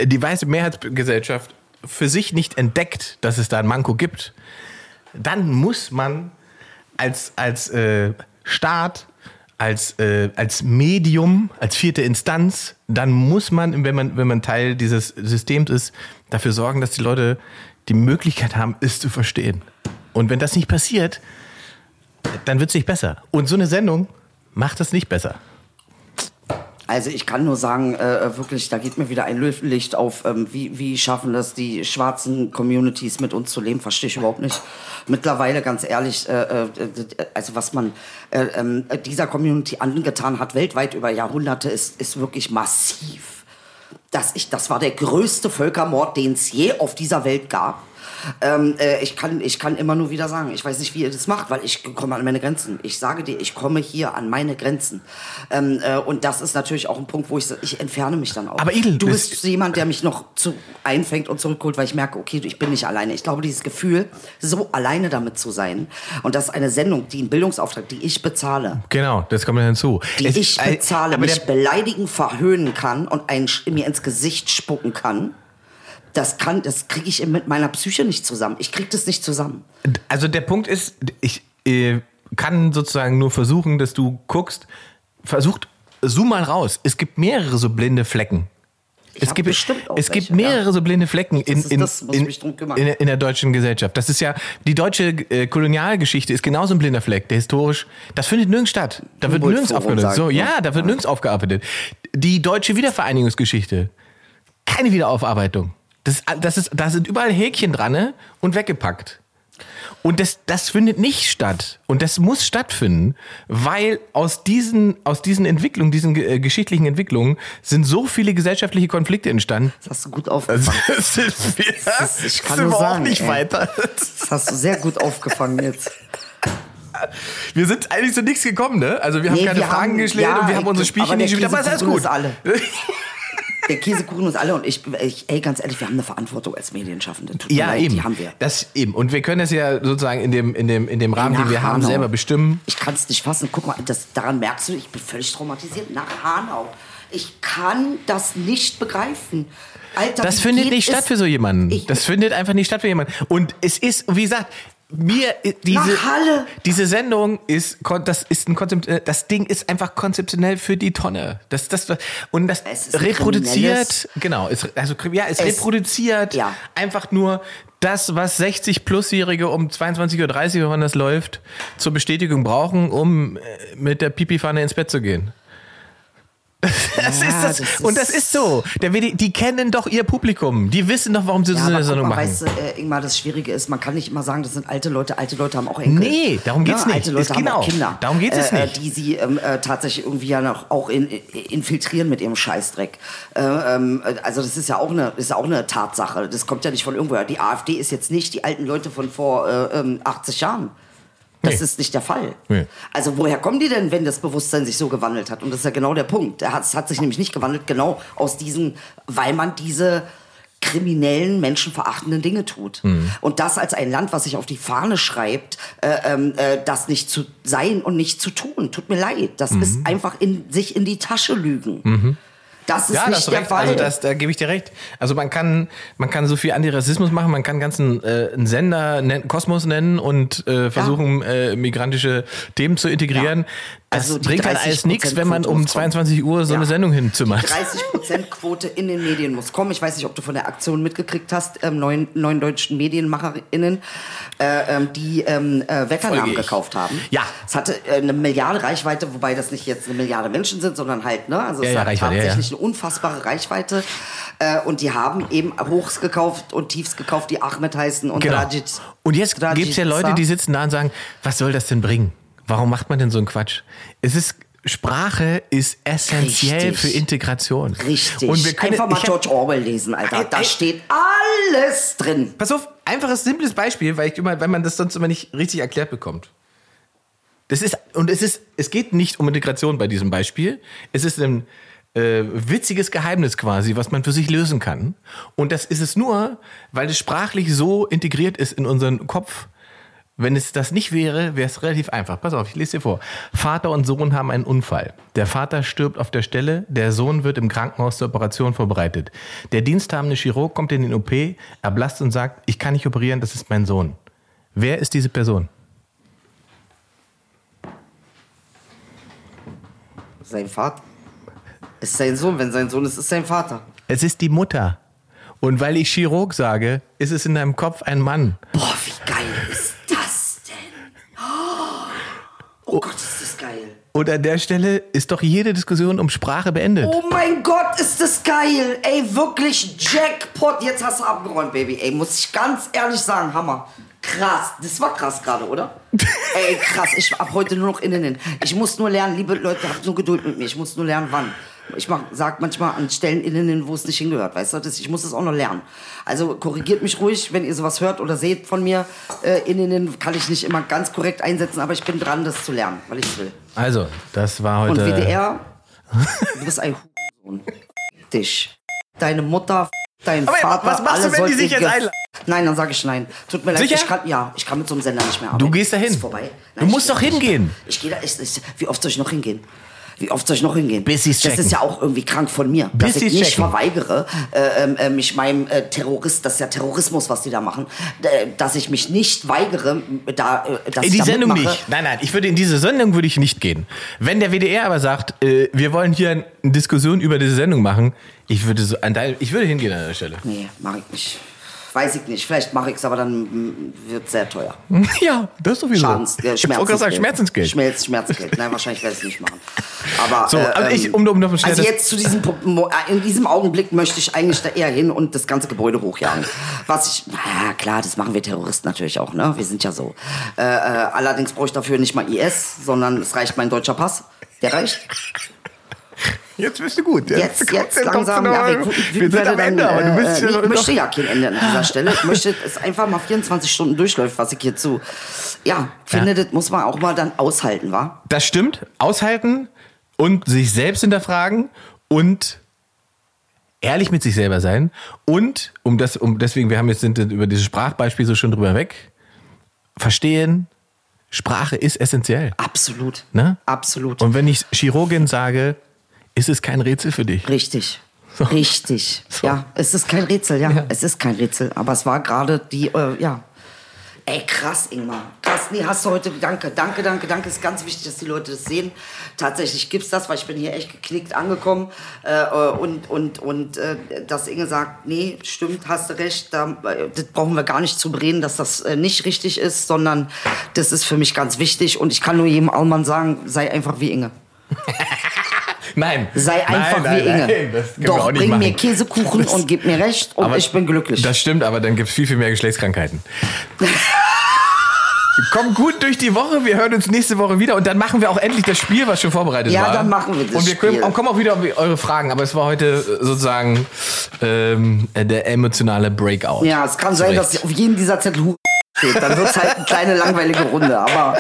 S2: die weiße Mehrheitsgesellschaft für sich nicht entdeckt, dass es da ein Manko gibt, dann muss man als, als äh, Staat, als, äh, als Medium, als vierte Instanz, dann muss man, wenn man, wenn man Teil dieses Systems ist, dafür sorgen, dass die Leute die Möglichkeit haben, es zu verstehen. Und wenn das nicht passiert, dann wird es nicht besser. Und so eine Sendung macht das nicht besser.
S4: Also ich kann nur sagen, äh, wirklich, da geht mir wieder ein Licht auf, ähm, wie, wie schaffen das die schwarzen Communities mit uns zu leben, verstehe ich überhaupt nicht. Mittlerweile, ganz ehrlich, äh, äh, also was man äh, ähm, dieser Community angetan hat, weltweit über Jahrhunderte, ist, ist wirklich massiv. Das, ich, das war der größte Völkermord, den es je auf dieser Welt gab. Ähm, äh, ich, kann, ich kann immer nur wieder sagen, ich weiß nicht, wie ihr das macht, weil ich komme an meine Grenzen. Ich sage dir, ich komme hier an meine Grenzen. Ähm, äh, und das ist natürlich auch ein Punkt, wo ich, so- ich entferne mich dann auch.
S2: Aber Idel,
S4: du bist jemand, der mich noch zu einfängt und zurückholt, weil ich merke, okay, ich bin nicht alleine. Ich glaube, dieses Gefühl, so alleine damit zu sein und das ist eine Sendung, die einen Bildungsauftrag, die ich bezahle,
S2: Genau, das kommt dann hinzu.
S4: die
S2: Es-
S4: ich
S2: äh,
S4: bezahle,
S2: aber
S4: mich beleidigen, verhöhnen kann und ein, mir ins Gesicht spucken kann, das kann, das kriege ich mit meiner Psyche nicht zusammen. Ich kriege das nicht zusammen.
S2: Also der Punkt ist, ich äh, kann sozusagen nur versuchen, dass du guckst, versucht, zoom mal raus. Es gibt mehrere so blinde Flecken. Es
S4: hab
S2: gibt, es gibt mehrere
S4: ja.
S2: so blinde Flecken in, in,
S4: das, ich
S2: in, in, der deutschen Gesellschaft. Das ist ja, die deutsche äh, Kolonialgeschichte ist genauso ein blinder Fleck, der historisch, das findet nirgends statt. Da wird nirgends aufgearbeitet. So,
S4: ne?
S2: ja, da wird nirgends aufgearbeitet. Die deutsche Wiedervereinigungsgeschichte, keine Wiederaufarbeitung. Das, das ist, da sind überall Häkchen dran ne? und weggepackt. Und das, das findet nicht statt. Und das muss stattfinden, weil aus diesen, aus diesen Entwicklungen, diesen äh, geschichtlichen Entwicklungen, sind so viele gesellschaftliche Konflikte entstanden.
S4: Das hast du gut aufgefangen.
S2: das sind wir,
S4: ist- ich kann
S2: sind
S4: nur
S2: auch
S4: sagen,
S2: nicht
S4: ey.
S2: weiter.
S4: Das hast du sehr gut aufgefangen jetzt.
S2: Wir sind eigentlich zu nichts gekommen, ne? Also wir haben
S4: Nee,
S2: keine
S4: wir
S2: Fragen
S4: haben-
S2: gestellt
S4: ja,
S2: und wir haben unsere Spielchen nicht gespielt, aber es ist alles gut.
S4: alle. Der Käsekuchen ist alle und ich, ich, ey, ganz ehrlich, wir haben eine Verantwortung als Medienschaffende. Tut
S2: Ja,
S4: leid,
S2: eben.
S4: Die haben wir.
S2: Das eben. Und wir können das ja sozusagen in dem, in dem, in dem Rahmen, den
S4: Nach
S2: wir haben,
S4: Hanau.
S2: selber bestimmen.
S4: Ich kann es nicht fassen. Guck mal, das, daran merkst du, ich bin völlig traumatisiert. Nach Hanau. Ich kann das nicht begreifen. Alter,
S2: Das findet nicht statt für so jemanden. Das findet einfach nicht statt für jemanden. Und es ist, wie gesagt, mir diese diese Sendung ist das ist ein Konzept äh, das Ding ist einfach konzeptionell für die Tonne. Das das und das
S4: ist
S2: reproduziert genau, es, also ja, es,
S4: Es-
S2: reproduziert
S4: ja.
S2: einfach nur das, was 60 plusjährige um 22:30 Uhr, wann das läuft, zur Bestätigung brauchen, um äh, mit der Pipi-Pfanne ins Bett zu gehen. Das
S4: Ja,
S2: ist das,
S4: das
S2: und das
S4: ist-
S2: ist so. Der, die, die kennen doch ihr Publikum. Die wissen doch, warum sie
S4: Ja,
S2: so eine Sendung machen.
S4: weißt du, äh, Ingmar, das Schwierige ist, man kann nicht immer sagen, das sind alte Leute. Alte Leute haben auch Enkel.
S2: Nee, darum geht's nicht.
S4: Alte Leute
S2: Es-
S4: haben
S2: genau,
S4: auch Kinder.
S2: darum geht es
S4: äh,
S2: nicht.
S4: Äh, die sie ähm, äh, tatsächlich irgendwie ja noch auch in, in, infiltrieren mit ihrem Scheißdreck. Äh, ähm, äh, also das ist ja auch eine, ist ja auch eine Tatsache. Das kommt ja nicht von irgendwoher. Die AfD ist jetzt nicht die alten Leute von vor äh, ähm, 80 Jahren. Das
S2: Nee.
S4: ist nicht der Fall.
S2: Nee.
S4: Also woher kommen die denn, wenn das Bewusstsein sich so gewandelt hat? Und das ist ja genau der Punkt. Es hat sich nämlich nicht gewandelt, genau aus diesen, weil man diese kriminellen, menschenverachtenden Dinge tut.
S2: Mhm.
S4: Und das als ein Land, was sich auf die Fahne schreibt, äh, ähm, äh, das nicht zu sein und nicht zu tun. Tut mir leid. Das
S2: Mhm.
S4: ist einfach in sich in die Tasche lügen. Das ist
S2: ja,
S4: nicht
S2: das
S4: der
S2: recht.
S4: Fall.
S2: Also das, da gebe ich dir recht. Also man kann, man kann so viel Antirassismus machen, man kann ganzen äh, einen Sender nennen, Kosmos nennen und äh, versuchen, äh, migrantische Themen zu integrieren.
S4: Ja.
S2: Das
S4: Also die
S2: bringt halt alles nichts, wenn man
S4: 30%
S2: um
S4: muss kommen.
S2: 22 Uhr so
S4: Ja.
S2: eine Sendung hinzimmert.
S4: 30%-Quote in den Medien muss kommen. Ich weiß nicht, ob du von der Aktion mitgekriegt hast, ähm, neun, neun deutschen MedienmacherInnen, äh, ähm, die ähm, äh, Wetternamen gekauft haben.
S2: Ja.
S4: Es hatte äh, eine Milliarde Reichweite, wobei das nicht jetzt eine Milliarde Menschen sind, sondern halt, ne, also es
S2: ja,
S4: hat
S2: ja, ja.
S4: tatsächlich eine unfassbare Reichweite. Äh, und die haben eben Hochs gekauft und Tiefs gekauft, die Ahmed heißen und
S2: Genau.
S4: Rajit.
S2: Und jetzt gibt es ja Leute, die sitzen da und sagen, was soll das denn bringen? Warum macht man denn so einen Quatsch? Es ist Sprache ist essentiell
S4: Richtig.
S2: für Integration.
S4: Richtig.
S2: Und wir können,
S4: Einfach mal George Orwell lesen, Alter.
S2: Ey,
S4: Da
S2: ey.
S4: steht alles drin.
S2: Pass auf, einfaches, simples Beispiel, weil ich immer, weil man das sonst immer nicht richtig erklärt bekommt. Das ist, und es ist, es geht nicht um Integration bei diesem Beispiel. Es ist ein äh, witziges Geheimnis quasi, was man für sich lösen kann. Und das ist es nur, weil es sprachlich so integriert ist in unseren Kopf. Wenn es das nicht wäre, wäre es relativ einfach. Pass auf, ich lese dir vor. Vater und Sohn haben einen Unfall. Der Vater stirbt auf der Stelle, der Sohn wird im Krankenhaus zur Operation vorbereitet. Der diensthabende Chirurg kommt in den OP, erblasst und sagt, ich kann nicht operieren, das ist mein Sohn. Wer ist diese Person?
S4: Sein Vater. Ist sein Sohn. Wenn sein Sohn ist, ist sein Vater.
S2: Es ist die Mutter. Und weil ich Chirurg sage, ist es in deinem Kopf ein Mann.
S4: Boah, wie geil ist das denn? Oh Gott, ist das geil.
S2: Und an der Stelle ist doch jede Diskussion um Sprache beendet.
S4: Oh mein Gott, ist das geil. Ey, wirklich Jackpot. Jetzt hast du abgeräumt, Baby. Ey, muss ich ganz ehrlich sagen, Hammer. Krass. Das war krass gerade, oder? Ey, krass. Ich ab heute nur noch innen. Ich muss nur lernen, liebe Leute, habt nur Geduld mit mir. Ich muss nur lernen, wann. Ich mach, sag manchmal an Stellen innen, wo es nicht hingehört, weißt du? Das, ich muss das auch noch lernen. Also korrigiert mich ruhig, wenn ihr sowas hört oder seht von mir. Äh, innen kann ich nicht immer ganz korrekt einsetzen, aber ich bin dran, das zu lernen, weil ich will.
S2: Also, das war
S4: Und
S2: heute.
S4: WDR, du bist ein Hurensohn. Dich. Deine Mutter, dein
S2: Aber
S4: Vater,
S2: was machst du, wenn die sich jetzt einladen?
S4: Nein, dann sage ich nein. Tut mir leid,
S2: Sicher?
S4: ich kann, ja, ich kann mit so einem Sender nicht mehr arbeiten.
S2: Du gehst da hin. Du musst doch hingehen.
S4: Ich gehe da, ich, ich, wie oft soll ich noch hingehen? Wie oft soll ich noch hingehen?
S2: Bis
S4: das
S2: checken.
S4: ist ja auch irgendwie krank von mir,
S2: Bis
S4: dass ich nicht
S2: checken.
S4: verweigere, äh, ähm, äh, mich meinem äh, Terrorist, das ist ja Terrorismus, was die da machen, äh, dass ich mich nicht weigere, da, äh, dass
S2: In
S4: ich
S2: die
S4: da
S2: Sendung
S4: mitmache.
S2: nicht. Nein, nein, ich würde in diese Sendung würde ich nicht gehen. Wenn der WDR aber sagt, äh, wir wollen hier eine Diskussion über diese Sendung machen, ich würde so an dein, ich würde hingehen an der Stelle.
S4: Nee, mache ich nicht. Weiß ich nicht. Vielleicht mache ich es, aber dann wird es sehr teuer.
S2: Ja, das sowieso.
S4: Schadens, äh,
S2: gerade sagen, Schmerzensgeld.
S4: Schmerz, Schmerzgeld. Nein, wahrscheinlich werde ich es nicht machen. Aber,
S2: So, also
S4: ähm,
S2: ich- um- um schnell
S4: also jetzt zu diesem, äh, in diesem Augenblick möchte ich eigentlich da eher hin und das ganze Gebäude hochjagen. Was ich, na klar, das machen wir Terroristen natürlich auch, ne? Wir sind ja so. Äh, äh, allerdings brauche ich dafür nicht mal IS, sondern es reicht mein deutscher Pass. Der reicht.
S2: Jetzt bist du gut.
S4: Jetzt, jetzt langsam.
S2: Ja, wir,
S4: wir,
S2: sind am Ende, aber du bist
S4: äh,
S2: ja
S4: Ich möchte ja kein Ende an dieser Stelle. Ich möchte, es einfach mal 24 Stunden durchläuft, was ich hier zu. Ja, finde,
S2: Ja.
S4: das muss man auch mal dann aushalten, wa?
S2: Das stimmt. Aushalten und sich selbst hinterfragen und ehrlich mit sich selber sein und um das, um deswegen, wir haben jetzt sind über dieses Sprachbeispiel so schon drüber weg. Verstehen, Sprache ist essentiell.
S4: Absolut.
S2: Ne?
S4: Absolut.
S2: Und wenn ich Chirurgin sage, ist es kein Rätsel für dich.
S4: Richtig.
S2: So.
S4: Richtig.
S2: So.
S4: Ja, es ist kein Rätsel, ja.
S2: Ja.
S4: Es ist kein Rätsel. Aber es war gerade die, äh, ja. Ey, krass, Ingmar. Krass, nee, hast du heute, danke, danke, danke, danke. Ist ganz wichtig, dass die Leute das sehen. Tatsächlich gibt's das, weil ich bin hier echt geknickt angekommen. Äh, äh, und, und, und, äh, dass Inge sagt, nee, stimmt, hast du recht, da, äh, das brauchen wir gar nicht zu bereden, dass das äh, nicht richtig ist, sondern das ist für mich ganz wichtig. Und ich kann nur jedem Allmann sagen, sei einfach wie Inge.
S2: Nein.
S4: Sei einfach
S2: nein,
S4: wie
S2: nein,
S4: Inge.
S2: Nein, das
S4: Doch, bring
S2: machen.
S4: mir Käsekuchen und gib mir recht und
S2: Aber
S4: ich bin glücklich.
S2: Das stimmt, aber dann gibt es viel, viel mehr Geschlechtskrankheiten. Komm gut durch die Woche, wir hören uns nächste Woche wieder und dann machen wir auch endlich das Spiel, was schon vorbereitet
S4: Ja,
S2: war.
S4: dann machen wir das
S2: Und wir können,
S4: Spiel.
S2: kommen auch wieder auf eure Fragen, aber es war heute äh, sozusagen ähm, äh, der emotionale Breakout.
S4: ja, es kann sein,
S2: Zurecht.
S4: dass auf jedem dieser Zettel steht. Dann wird es halt eine kleine langweilige Runde. Aber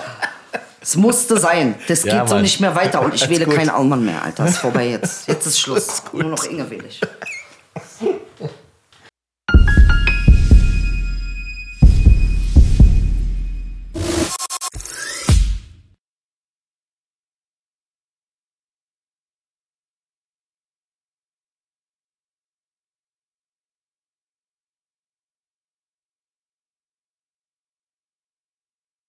S4: es musste sein. Das
S2: ja,
S4: geht
S2: so
S4: nicht mehr weiter. Und ich wähle keinen Aumann mehr, Alter. Ist vorbei jetzt. Jetzt ist Schluss.
S2: Ist
S4: Nur noch Inge wähle ich.